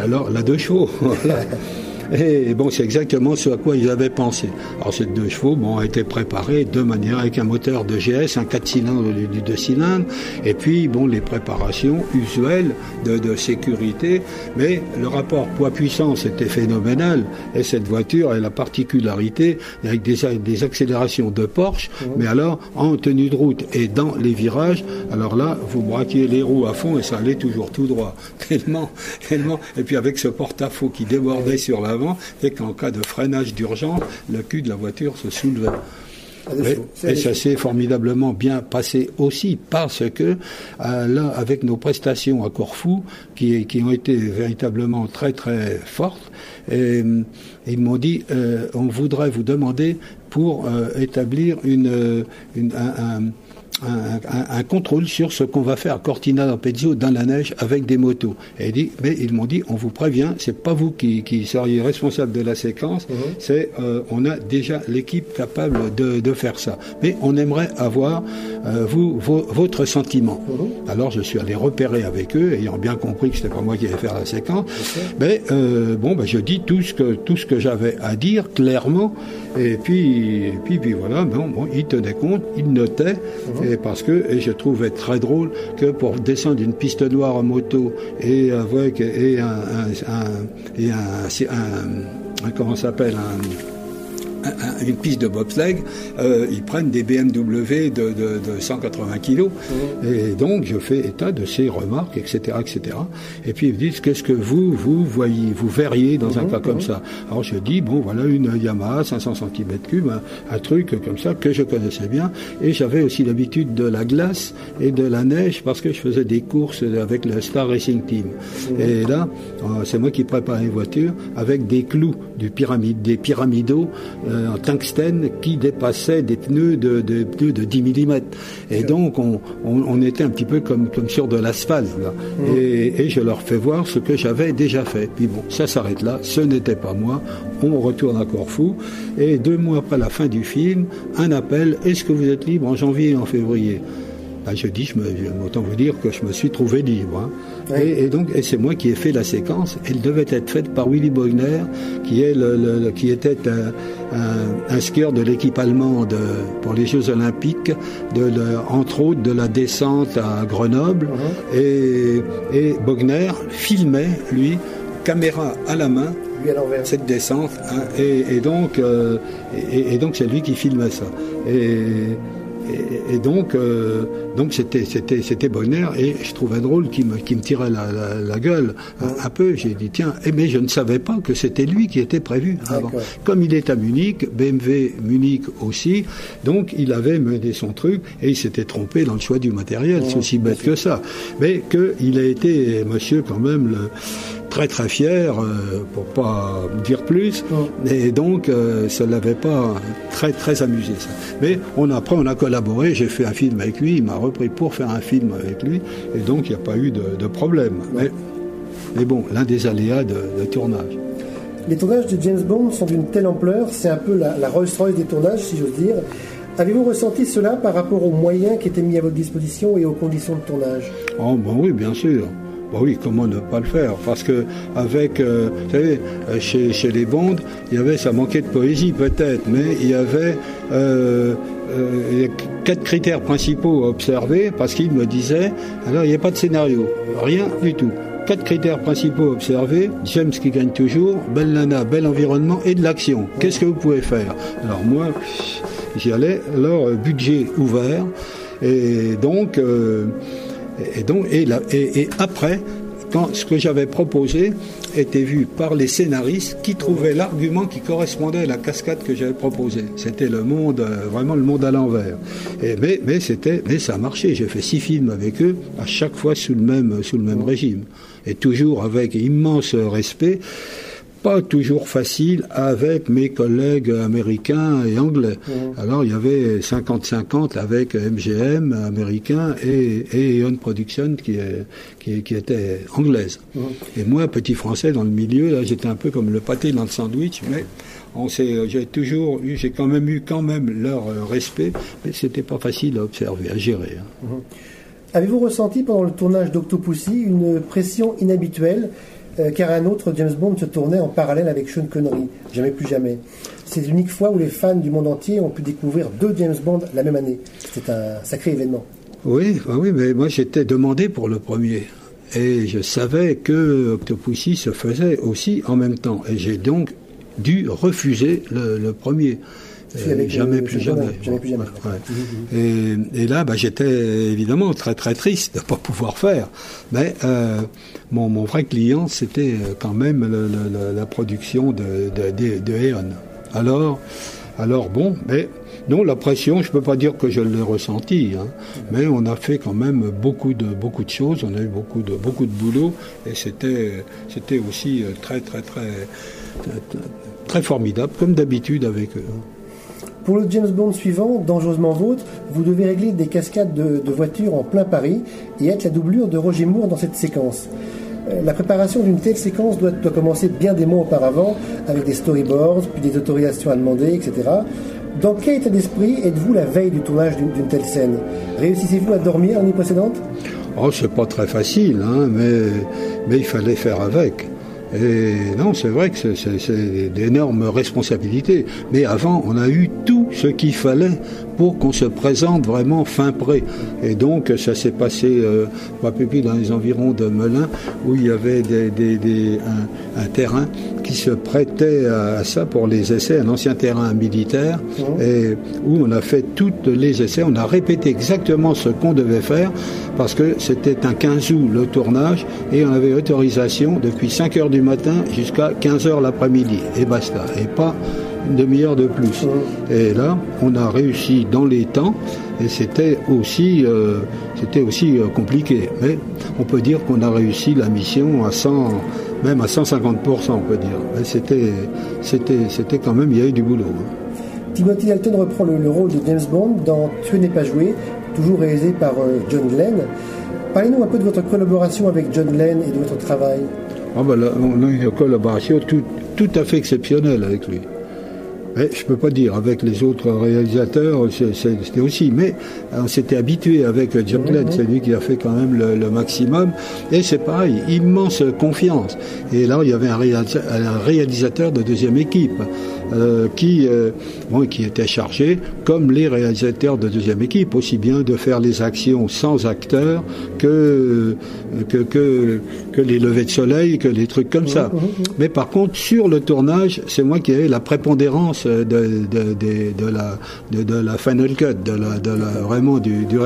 Alors, la deux chevaux. Et bon, c'est exactement ce à quoi ils avaient pensé. Alors, ces deux chevaux bon, ont été préparés de manière avec un moteur de GS, un 4 cylindres du 2 cylindres, et puis bon, les préparations usuelles de, de sécurité. Mais le rapport poids-puissance était phénoménal. Et cette voiture a la particularité avec des, des accélérations de Porsche, mmh. mais alors en tenue de route et dans les virages, alors là, vous braquiez les roues à fond et ça allait toujours tout droit. Tellement, tellement. Et puis avec ce porte-à-faux qui débordait sur la et qu'en cas de freinage d'urgence, le cul de la voiture se soulevait. et ça s'est formidablement bien passé aussi parce que euh, là, avec nos prestations à Corfou, qui, qui ont été véritablement très très fortes, et, ils m'ont dit euh, on voudrait vous demander pour euh, établir une, une un, un, contrôle sur ce qu'on va faire à Cortina d'Ampezzo dans la neige avec des motos. Et dit, mais ils m'ont dit, on vous prévient, c'est pas vous qui, qui seriez responsable de la séquence, mhm. c'est euh, on a déjà l'équipe capable de, de, faire ça. Mais on aimerait avoir euh, vous votre sentiment. Mhm. Alors je suis allé repérer avec eux, ayant bien compris que c'était pas moi qui allais faire la séquence. Mais euh, bon, ben, je dis tout ce que tout ce que j'avais à dire clairement. Et puis, et puis, puis voilà, bon, bon, ils tenaient compte, ils notaient. Mhm. Parce que, et je trouvais très drôle que pour descendre une piste noire en moto et avec et un comment s'appelle un une piste de bobsleigh, euh, ils prennent des BMW de, de, de 180 kilos. Mmh. Et donc, je fais état de ces remarques, etc., etc. Et puis, ils me disent, qu'est-ce que vous, vous voyez, vous verriez dans un mmh, cas comme mmh. ça? Alors, je dis, bon, voilà une Yamaha 500 cm3, un, un, truc comme ça que je connaissais bien. Et j'avais aussi l'habitude de la glace et de la neige parce que je faisais des courses avec le Star Racing Team. Et là, euh, c'est moi qui prépare les voitures avec des clous du pyramide, des pyramidos. Euh, euh, en tungstène qui dépassait des pneus de, de, de, de 10 mm. Et donc, on, on, on, était un petit peu comme, comme sur de l'asphalte. Mmh. Et, et, je leur fais voir ce que j'avais déjà fait. Puis bon, ça s'arrête là. Ce n'était pas moi. On retourne à Corfou. Et deux mois après la fin du film, un appel. Est-ce que vous êtes libre en janvier et en février? Je dis, je me, autant vous dire que je me suis trouvé libre. Hein. Et, et, donc, et c'est moi qui ai fait la séquence. Elle devait être faite par Willy Bogner, qui est le, le, qui était un, un, un skieur de l'équipe allemande pour les Jeux Olympiques, de entre autres de la descente à Grenoble. Uh -huh. et, et Bogner filmait lui caméra à la main cette descente hein, et, et, donc euh, et, et, donc c'est lui qui filmait ça et et, et donc, euh, donc c'était c'était c'était Bonner et je trouvais drôle qu'il me qui me tirait la, la, la gueule un, un peu. J'ai dit tiens, et mais je ne savais pas que c'était lui qui était prévu avant. Comme il est à Munich, BMW Munich aussi, donc il avait mené son truc et il s'était trompé dans le choix du matériel. C'est aussi bête que ça, mais que il a été monsieur quand même le très très fier, euh, pour pas dire plus. Et donc, euh, ça l'avait pas très très amusé ça. Mais on après on a collaboré, j'ai fait un film avec lui, il m'a repris pour faire un film avec lui, et donc il n'y a pas eu de, de problème. Mais, mais, bon, l'un des aléas de, de, tournage. Les tournages de James Bond sont d'une telle ampleur, c'est un peu la, la Rolls-Royce des tournages, si j'ose dire. Avez-vous ressenti cela par rapport aux moyens qui étaient mis à votre disposition et aux conditions de tournage? Oh, ben oui, bien sûr. Bon oui, comment ne pas le faire? Parce que avec, euh, vous savez, euh, chez, chez les Bondes, il y avait, ça manquait de poésie peut-être, mais il y avait euh, euh, quatre critères principaux à observer, parce qu'il me disait, alors il n'y a pas de scénario, rien du tout. Quatre critères principaux à observer, James qui gagne toujours, belle nana, bel environnement et de l'action. Qu'est-ce que vous pouvez faire? Alors moi, j'y allais, alors budget ouvert, et donc... Et, donc, et, la, et, et après, quand ce que j'avais proposé était vu par les scénaristes qui trouvaient l'argument qui correspondait à la cascade que j'avais proposée. C'était le monde, euh, vraiment le monde à l'envers. Mais, mais, c'était, mais ça a marché. J'ai fait six films avec eux, à chaque fois sous le même, sous le même régime. Et toujours avec immense respect pas toujours facile avec mes collègues américains et anglais. Mmh. Alors il y avait 50-50 avec MGM américain et, et Eon Production qui, est, qui, qui était anglaise. Mmh. Et moi, petit français dans le milieu, là j'étais un peu comme le pâté dans le sandwich, mais on s'est, j'ai toujours eu, j'ai quand même eu quand même leur respect, mais c'était pas facile à observer, à gérer. Hein. Mmh. Avez-vous ressenti pendant le tournage d'Octopussy une pression inhabituelle euh, car un autre James Bond se tournait en parallèle avec Sean Connery. Jamais plus jamais. C'est l'unique fois où les fans du monde entier ont pu découvrir deux James Bond la même année. C'est un sacré événement. Oui, oui, mais moi j'étais demandé pour le premier. Et je savais que Octopussy se faisait aussi en même temps. Et j'ai donc dû refuser le premier. Euh, jamais, plus jamais. jamais plus jamais. Ouais. Et, et, là, bah, j'étais évidemment très très triste de ne pas pouvoir faire. Mais euh, mon, mon, vrai client, c'était quand même le, le, la production de, de, de, de Eon. Alors, Alors bon, mais non, la pression, je ne peux pas dire que je l'ai ressentie, hein, mais on a fait quand même beaucoup de, beaucoup de choses, on a eu beaucoup de, beaucoup de boulot, et c'était, c'était aussi euh, très, très, très, très, formidable, comme d'habitude avec eux. Pour le James Bond suivant, Dangereusement Vôtre, vous devez régler des cascades de, voitures en plein Paris et être la doublure de Roger Moore dans cette séquence. Euh, la préparation d'une telle séquence doit, commencer bien des mois auparavant, avec des storyboards, puis des autorisations à demander, etc. Dans quel état d'esprit êtes-vous la veille du tournage d'une telle scène? Réussissez-vous à dormir l'année précédente? Oh, c'est pas très facile, hein, mais, mais il fallait faire avec. Et non, c'est vrai que c'est d'énormes responsabilités. Mais avant, on a eu tout ce qu'il fallait pour qu'on se présente vraiment fin prêt. Et donc, ça s'est passé, euh, pas plus dans les environs de Melun, où il y avait des, des, des, un, un, terrain qui se prêtait à, ça pour les essais, un ancien terrain militaire, mmh. et où on a fait toutes les essais. On a répété exactement ce qu'on devait faire, parce que c'était un 15 août le tournage, et on avait autorisation depuis 5 heures du matin jusqu'à 15 heures l'après-midi, et basta. Et pas une demi-heure de plus. Mmh. Et là, on a réussi dans les temps, et c'était aussi, euh, c'était aussi euh, compliqué. Mais on peut dire qu'on a réussi la mission à 100, même à 150%, on peut dire. Mais c'était, c'était, c'était quand même, il y a eu du boulot. Hein. Timothy Dalton reprend le, le, rôle de James Bond dans Tu n'est pas joué, toujours réalisé par euh, John Glenn. Parlez-nous un peu de votre collaboration avec John Glenn et de votre travail. Ah ben là, on a une collaboration tout, tout à fait exceptionnelle avec lui. Mais je ne peux pas dire, avec les autres réalisateurs, c'était aussi. Mais on s'était habitué avec John Glenn, c'est lui qui a fait quand même le, le maximum. Et c'est pareil, immense confiance. Et là, il y avait un réalisateur de deuxième équipe. Euh, qui, euh, bon, qui était chargé, comme les réalisateurs de deuxième équipe, aussi bien de faire les actions sans acteurs que, que, que, que les levées de soleil, que les trucs comme ça. Mais par contre, sur le tournage, c'est moi qui ai la prépondérance de, de, de, de la, de, la final cut, de la, de la, vraiment du, du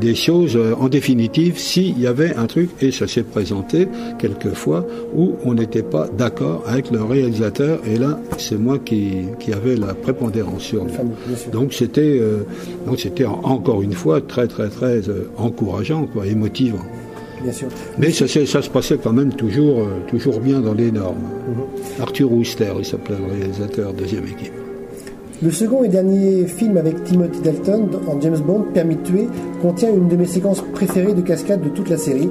des choses en définitive s'il y avait un truc, et ça s'est présenté quelquefois, où on n'était pas d'accord avec le réalisateur, et là, c'est moi qui, qui avais la prépondérance sur lui. Donc c'était euh, donc c'était encore une fois très très très euh, encourageant, quoi, émotivant. Bien sûr. Mais ça, ça, se passait quand même toujours, euh, toujours bien dans les normes. Mm-hmm. Arthur Wooster, il s'appelait le réalisateur deuxième équipe. Le second et dernier film avec Timothy Dalton en James Bond, Permis de tuer, contient une de mes séquences préférées de cascade de toute la série,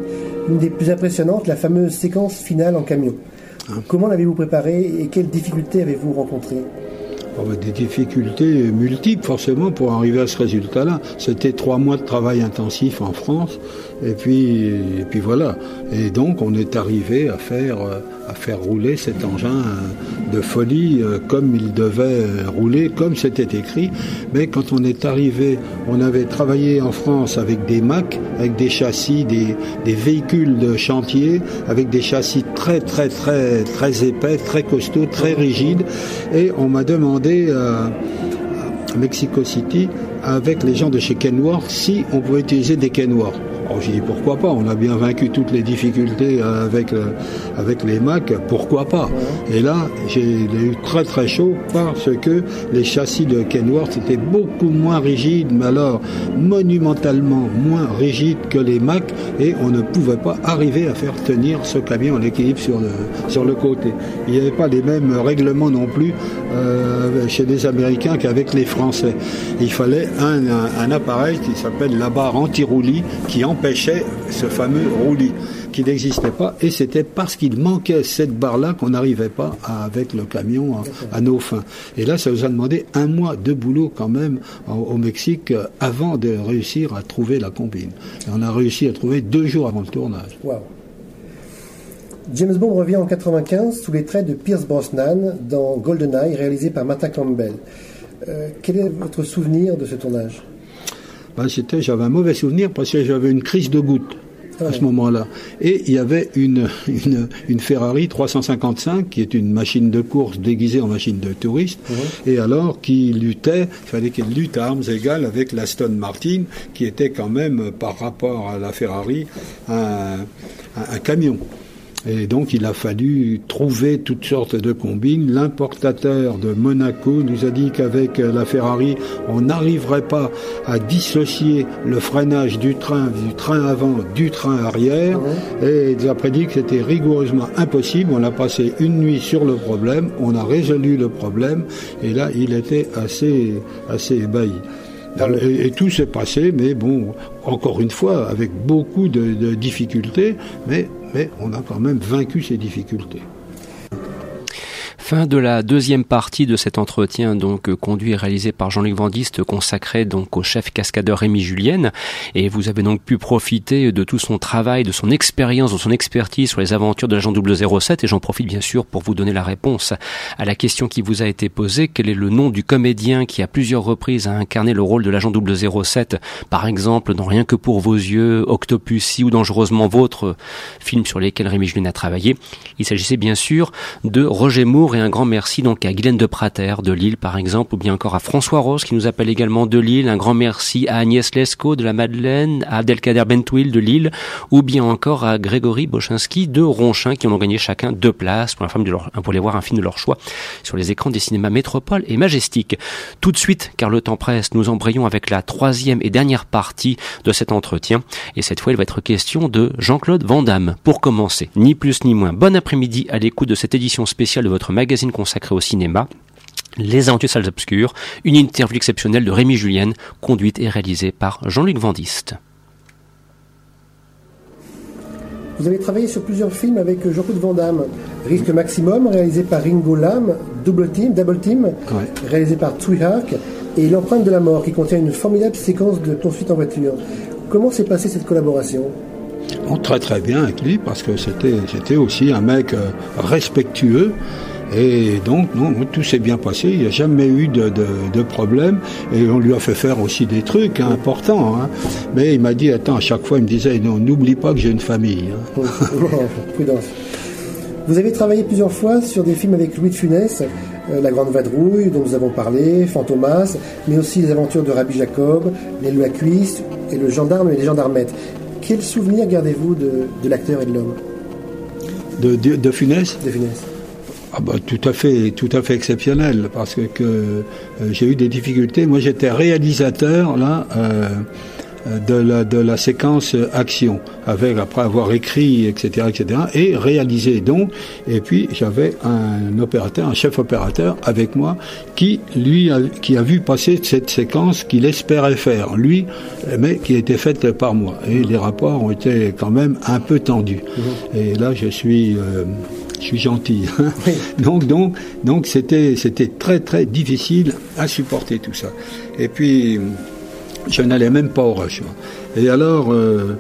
une des plus impressionnantes, la fameuse séquence finale en camion. Comment l'avez-vous préparé et quelles difficultés avez-vous rencontrées oh, des difficultés multiples forcément pour arriver à ce résultat-là. C'était trois mois de travail intensif en France et puis, puis voilà. Et donc on est arrivé à faire euh, à faire rouler cet engin de folie euh, comme il devait rouler, comme c'était écrit. Mais quand on est arrivé, on avait travaillé en France avec des Mac, avec des châssis, des, des véhicules de chantier, avec des châssis très très très très épais, très costauds, très rigides. Et on m'a demandé à Mexico City, avec les gens de chez Kenworth, si on pouvait utiliser des Kenworth. Alors j'ai dit pourquoi pas, on a bien vaincu toutes les difficultés avec, euh, avec les Mac, pourquoi pas Et là, j'ai eu très très chaud parce que les châssis de Kenworth étaient beaucoup moins rigides, mais alors monumentalement moins rigides que les Mac, et on ne pouvait pas arriver à faire tenir ce camion en équilibre sur le, sur le côté. Il n'y avait pas les mêmes règlements non plus euh, chez les Américains qu'avec les Français. Il fallait un, appareil qui s'appelle la barre anti-roulis qui empêchait ce fameux roulis qui n'existait pas et c'était parce qu'il manquait cette barre-là qu'on n'arrivait pas avec le camion à, nos fins. Et là, ça nous a demandé un mois de boulot quand même au, Mexique avant de réussir à trouver la combine. Et on a réussi à trouver deux jours avant le tournage. Wow. James Bond revient en 95 sous les traits de Pierce Brosnan dans GoldenEye réalisé par Martin Campbell. Euh, quel est votre souvenir de ce tournage ben, c'était, j'avais un mauvais souvenir parce que j'avais une crise de goutte à ce moment-là. Et il y avait une, une, une, Ferrari 355 qui est une machine de course déguisée en machine de touriste, mmh. et alors qui luttait, il fallait qu'elle lutte à armes égales avec l'Aston Martin, qui était quand même par rapport à la Ferrari un, un, un camion. Et donc il a fallu trouver toutes sortes de combines. L'importateur de Monaco nous a dit qu'avec la Ferrari, on n'arriverait pas à dissocier le freinage du train, du train avant, du train arrière. Et il nous a prédit que c'était rigoureusement impossible. On a passé une nuit sur le problème, on a résolu le problème, et là il était assez, assez ébahi. Et, et, tout s'est passé, mais bon, encore une fois, avec beaucoup de, de difficultés, mais, mais on a quand même vaincu ces difficultés. Fin de la deuxième partie de cet entretien, donc conduit et réalisé par Jean-Luc Vandiste, consacré donc au chef cascadeur Rémi Julienne. Et vous avez donc pu profiter de tout son travail, de son expérience, de son expertise sur les aventures de l'agent 007. Et j'en profite bien sûr pour vous donner la réponse à la question qui vous a été posée. Quel est le nom du comédien qui à plusieurs reprises a incarné le rôle de l'agent 007 Par exemple, dans Rien que pour vos yeux, Octopussy ou Dangereusement Vôtre, films sur lesquels Rémi Julienne a travaillé. Il s'agissait bien sûr de Roger Moore et un grand merci donc à Guylaine de Prater de Lille par exemple, ou bien encore à François Rose qui nous appelle également de Lille. Un grand merci à Agnès Lescaut de la Madeleine, à Abdelkader Bentouil de Lille, ou bien encore à Grégory Bochinski de Ronchin qui ont gagné chacun deux places pour, de leur, pour aller voir un film de leur choix sur les écrans des cinémas Métropole et Majestic. Tout de suite, car le temps presse, nous embrayons avec la troisième et dernière partie de cet entretien. Et cette fois, il va être question de Jean-Claude Vandamme. Pour commencer, ni plus ni moins, bon après-midi à l'écoute de cette édition spéciale de votre magazine magazine consacré au cinéma. Les Aventures Salles Obscures, une interview exceptionnelle de Rémi Julienne, conduite et réalisée par Jean-Luc Vandiste. Vous avez travaillé sur plusieurs films avec Jean-Claude Van Damme. Risque Maximum, réalisé par Ringo Lam, Double Team, Double Team, ouais. réalisé par Tsui Hark, et L'empreinte de la mort, qui contient une formidable séquence de poursuite en voiture. Comment s'est passée cette collaboration? On très très bien avec lui parce que c'était c'était aussi un mec euh, respectueux et donc, non, tout s'est bien passé. Il n'y a jamais eu de, de, de, problème. Et on lui a fait faire aussi des trucs hein, importants. Hein. Mais il m'a dit, attends, à chaque fois, il me disait, non, n'oublie pas que j'ai une famille. Hein. Prudence. Vous avez travaillé plusieurs fois sur des films avec Louis de Funès, euh, La Grande Vadrouille, dont nous avons parlé, Fantomas, mais aussi Les Aventures de Rabbi Jacob, Les Louis à Cuisse et Le Gendarme et les Gendarmettes. Quel souvenir gardez-vous de, de l'acteur et de l'homme? De, de, de Funès? De Funès. Ah bah, tout à fait, tout à fait exceptionnel parce que, que euh, j'ai eu des difficultés. Moi, j'étais réalisateur là euh, de, la, de la séquence action, avec après avoir écrit, etc., etc., et réalisé donc. Et puis j'avais un opérateur, un chef opérateur avec moi qui lui a, qui a vu passer cette séquence qu'il espérait faire lui, mais qui était faite par moi. Et les rapports ont été quand même un peu tendus. Mmh. Et là, je suis euh, je suis gentil. Oui. donc, donc, donc, c'était, c'était très, très difficile à supporter tout ça. Et puis, je n'allais même pas au rush. Et alors, euh,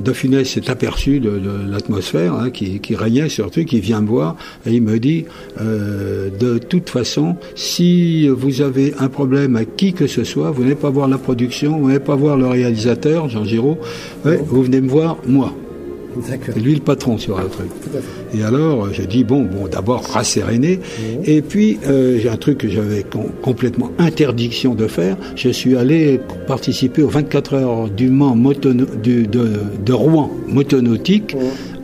De Funès s'est aperçu de, de l'atmosphère hein, qui, qui, régnait surtout, qui vient me voir et il me dit euh, de toute façon, si vous avez un problème à qui que ce soit, vous n'allez pas voir la production, vous n'allez pas voir le réalisateur, Jean Giraud, ouais, vous venez me voir moi. C'est lui le patron sur le truc. Et alors, j'ai dit, bon, bon d'abord rasséréner. Mmh. Et puis, euh, j'ai un truc que j'avais com complètement interdiction de faire. Je suis allé participer aux 24 heures du Mans motono du, de, de, Rouen motonautique mmh.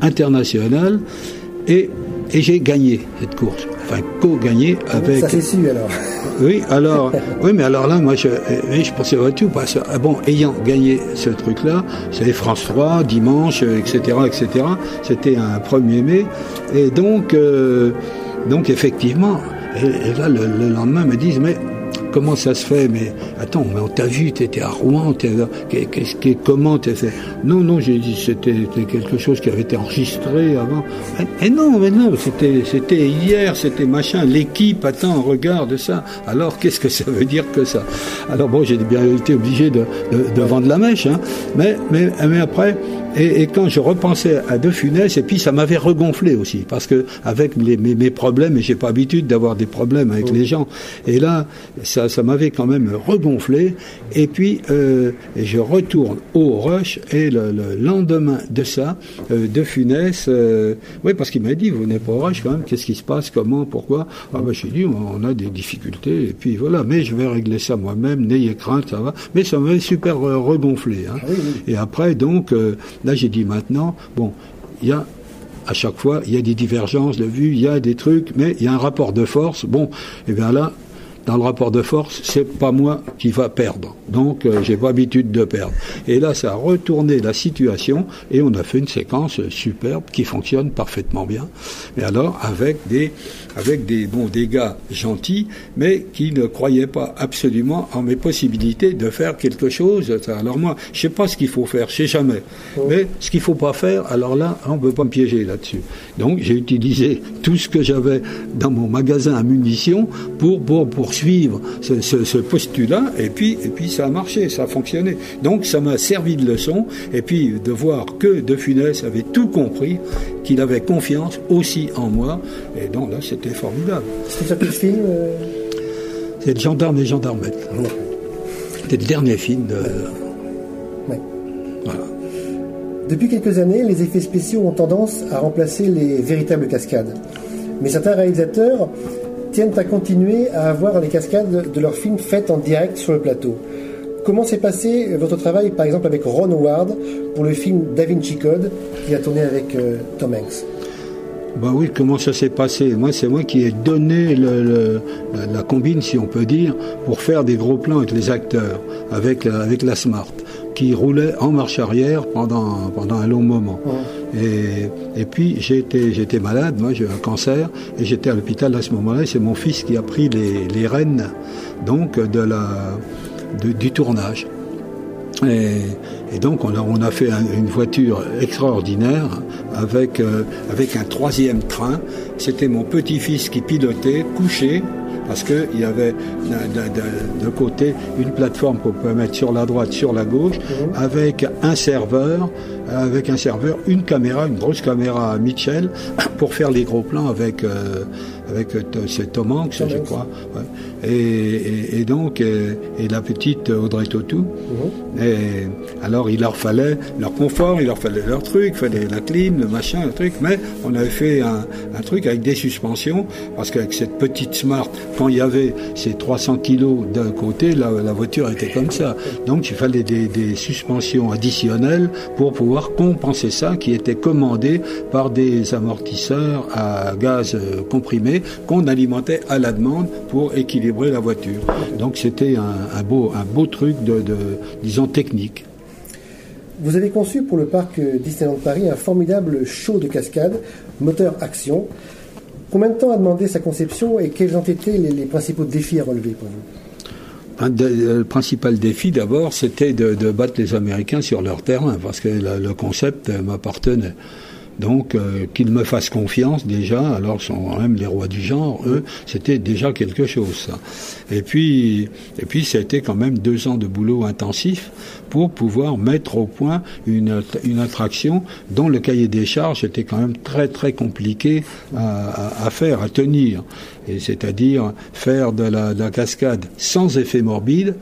international. Et, et j'ai gagné cette course. Enfin, co-gagné avec. Ça c'est su alors. Oui, alors, oui, mais alors là, moi, je, je pensais à tout parce que, ah bon, ayant gagné ce truc-là, c'est France 3, dimanche, etc., etc. C'était un 1er mai, et donc, euh, donc effectivement, et, et là, le, le lendemain, me disent, mais comment ça se fait Mais attends, mais on t'a vu, tu étais à Rouen, qu'est-ce que comment t'es fait? Non, non, j'ai dit c'était quelque chose qui avait été enregistré avant. Et non, mais non, c'était c'était hier, c'était machin. L'équipe, attends, regarde ça. Alors qu'est-ce que ça veut dire que ça? Alors bon, j'ai bien été obligé de, vendre la mèche, hein. mais, mais mais après. Et, et, quand je repensais à De Funès, et puis ça m'avait regonflé aussi, parce que avec les, mes, mes, problèmes, et j'ai pas l'habitude d'avoir des problèmes avec les gens, et là, ça, ça m'avait quand même regonflé. Et puis, euh, je retourne au Rush, et le, le lendemain de ça, euh, De Funès, euh, oui, parce qu'il m'a dit, vous n'êtes pas au Rush quand même, qu'est-ce qui se passe, comment, pourquoi? Ah ben, j'ai dit, on a des difficultés, et puis voilà, mais je vais régler ça moi-même, n'ayez crainte, ça va. Mais ça m'avait super regonflé. Hein. Ah oui, oui. Et après, donc, Là, j'ai dit maintenant, bon, il y a à chaque fois, il y a des divergences de vues, il y a des trucs, mais il y a un rapport de force. Bon, et eh bien là, dans le rapport de force, c'est pas moi qui va perdre. Donc, euh, j'ai pas habitude de perdre. Et là, ça a retourné la situation et on a fait une séquence superbe qui fonctionne parfaitement bien. Et alors, avec des, avec des, bon, des gars gentils, mais qui ne croyaient pas absolument en mes possibilités de faire quelque chose. Alors moi, je sais pas ce qu'il faut faire, je sais jamais. Mais ce qu'il faut pas faire, alors là, on peut pas me piéger là-dessus. Donc, j'ai utilisé tout ce que j'avais dans mon magasin à munitions pour, pour, pour suivre ce, ce, postulat, et puis, et puis ça a marché, ça a fonctionné. Donc ça m'a servi de leçon, et puis de voir que De Funès avait tout compris, qu'il avait confiance aussi en moi, et donc là c'était formidable. C'était quel film euh C'est Gendarme et Gendarmette. C'était le dernier film de. Voilà. Depuis quelques années, les effets spéciaux ont tendance à remplacer les véritables cascades. Mais certains réalisateurs tiennent à continuer à avoir les cascades de leurs films faites en direct sur le plateau. Comment s'est passé votre travail, par exemple, avec Ron Howard pour le film Da Vinci Code, qui a tourné avec euh, Tom Hanks? Bah oui, comment ça s'est passé? Moi, c'est moi qui ai donné le, la, combine, si on peut dire, pour faire des gros plans avec les acteurs, avec, avec la Smart, qui roulait en marche arrière pendant, pendant un long moment. Et, et puis j'étais malade, moi j'ai eu un cancer et j'étais à l'hôpital à ce moment-là. C'est mon fils qui a pris les, les rênes donc de la du tournage. Et, et, donc on a, on a fait une voiture extraordinaire avec, euh, avec un troisième train. C'était mon petit-fils qui pilotait, couché, parce qu'il y avait de, de, côté une plateforme qu'on peut mettre sur la droite, sur la gauche, mhm. avec un serveur, avec un serveur, une caméra, une grosse caméra Mitchell, pour faire les gros plans avec, euh, avec euh, c'est Tom Hanks, je crois. Ouais. Et, et, donc, euh, et, la petite Audrey Tautou. Mhm. Et alors, il leur fallait leur confort, il leur fallait leur truc, il fallait la clim, le machin, le truc. Mais on avait fait un, un truc avec des suspensions, parce qu'avec cette petite Smart, quand il y avait ces 300 kilos d'un côté, la, la, voiture était comme ça. Donc, il fallait des, des suspensions additionnelles pour pouvoir compenser ça, qui était commandé par des amortisseurs à gaz euh, qu'on alimentait à la demande pour équilibrer la voiture. Donc c'était un, un, beau, un beau truc de, de, disons, technique. Vous avez conçu pour le parc Disneyland Paris un formidable show de cascade, moteur action. Combien de temps a demandé sa conception et quels ont été les, les principaux défis à relever pour vous? Un de, le principal défi d'abord, c'était de, de, battre les Américains sur leur terrain, parce que le, le concept m'appartenait. Donc euh, qu'ils me fassent confiance déjà, alors sont même les rois du genre, eux, c'était déjà quelque chose. Et puis et puis ça a été quand même deux ans de boulot intensif pour pouvoir mettre au point une, attraction dont le cahier des charges était quand même très très compliqué à, faire, à tenir. Et c'est-à-dire faire de la cascade sans effet morbide,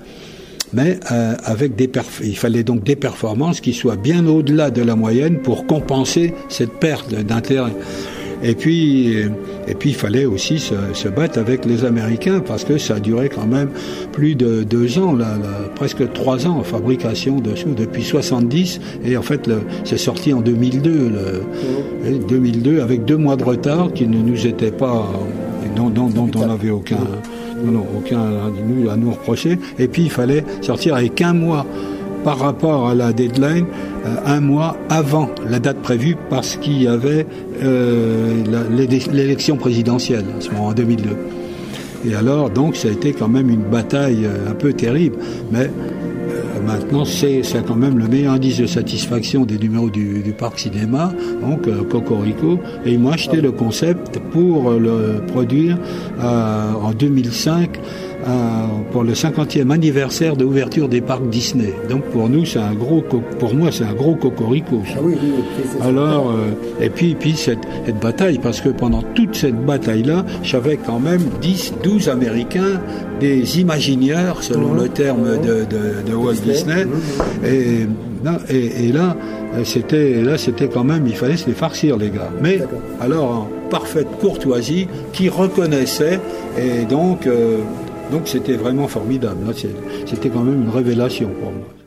mais euh, avec des il fallait donc des performances qui soient bien au-delà de la moyenne pour compenser cette perte d'intérêt. Et puis, et puis il fallait aussi se, se, battre avec les Américains parce que ça a duré quand même plus de deux ans, là, là, presque trois ans en fabrication de depuis 70 et en fait c'est sorti en 2002, le, 2002 avec deux mois de retard qui ne nous étaient pas, dont, dont, dont on n'avait aucun non, aucun nous à nous reprocher. Et puis il fallait sortir avec un mois par rapport à la deadline, euh, un mois avant la date prévue parce qu'il y avait euh, l'élection présidentielle à ce moment en 2002. Et alors donc ça a été quand même une bataille euh, un peu terrible, mais maintenant, c'est quand même le meilleur indice de satisfaction des numéros du, du parc cinéma, donc euh, Cocorico. Et ils m'ont acheté le concept pour le produire euh, en 2005 euh, pour le 50e anniversaire de l'ouverture des parcs Disney. Donc pour nous, c'est un gros, pour moi, c'est un gros cocorico. Ah oui, oui, Alors, euh, et puis, puis cette, cette, bataille, parce que pendant toute cette bataille-là, j'avais quand même 10, 12 Américains, des imaginaires, selon mmh. le terme mmh. de, de, de, Walt Disney. Mmh. Et, et, et là, c'était là c'était quand même il fallait se les farcir les gars mais alors en parfaite courtoisie qui reconnaissait et donc euh, donc c'était vraiment formidable. C'était quand même une révélation pour moi.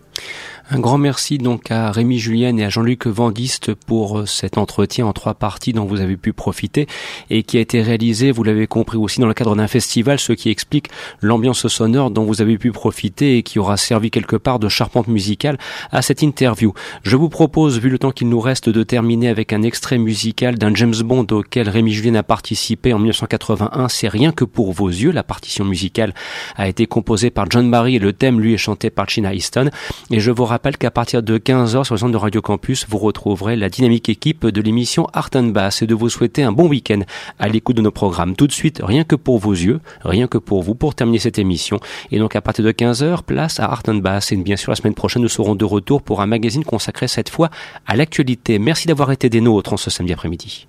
Un grand merci donc à Rémi Julien et à Jean-Luc Vandiste pour euh, cet entretien en trois parties dont vous avez pu profiter et qui a été réalisé, vous l'avez compris aussi dans le cadre d'un festival, ce qui explique l'ambiance sonore dont vous avez pu profiter et qui aura servi quelque part de charpente musicale à cette interview. Je vous propose, vu le temps qu'il nous reste, de terminer avec un extrait musical d'un James Bond auquel Rémi Julien a participé en 1981. C'est rien que pour vos yeux. La partition musicale a été composée par John Barry et le thème lui est chanté par China Easton. Et je vous qu'à partir de 15h sur le centre de Radio Campus, vous retrouverez la dynamique équipe de l'émission Art and Bass et de vous souhaiter un bon week-end à l'écoute de nos programmes. Tout de suite, rien que pour vos yeux, rien que pour vous, pour terminer cette émission. Et donc à partir de 15h, place à Art and Bass. Et bien sûr, la semaine prochaine, nous serons de retour pour un magazine consacré cette fois à l'actualité. Merci d'avoir été des nôtres en ce samedi après-midi.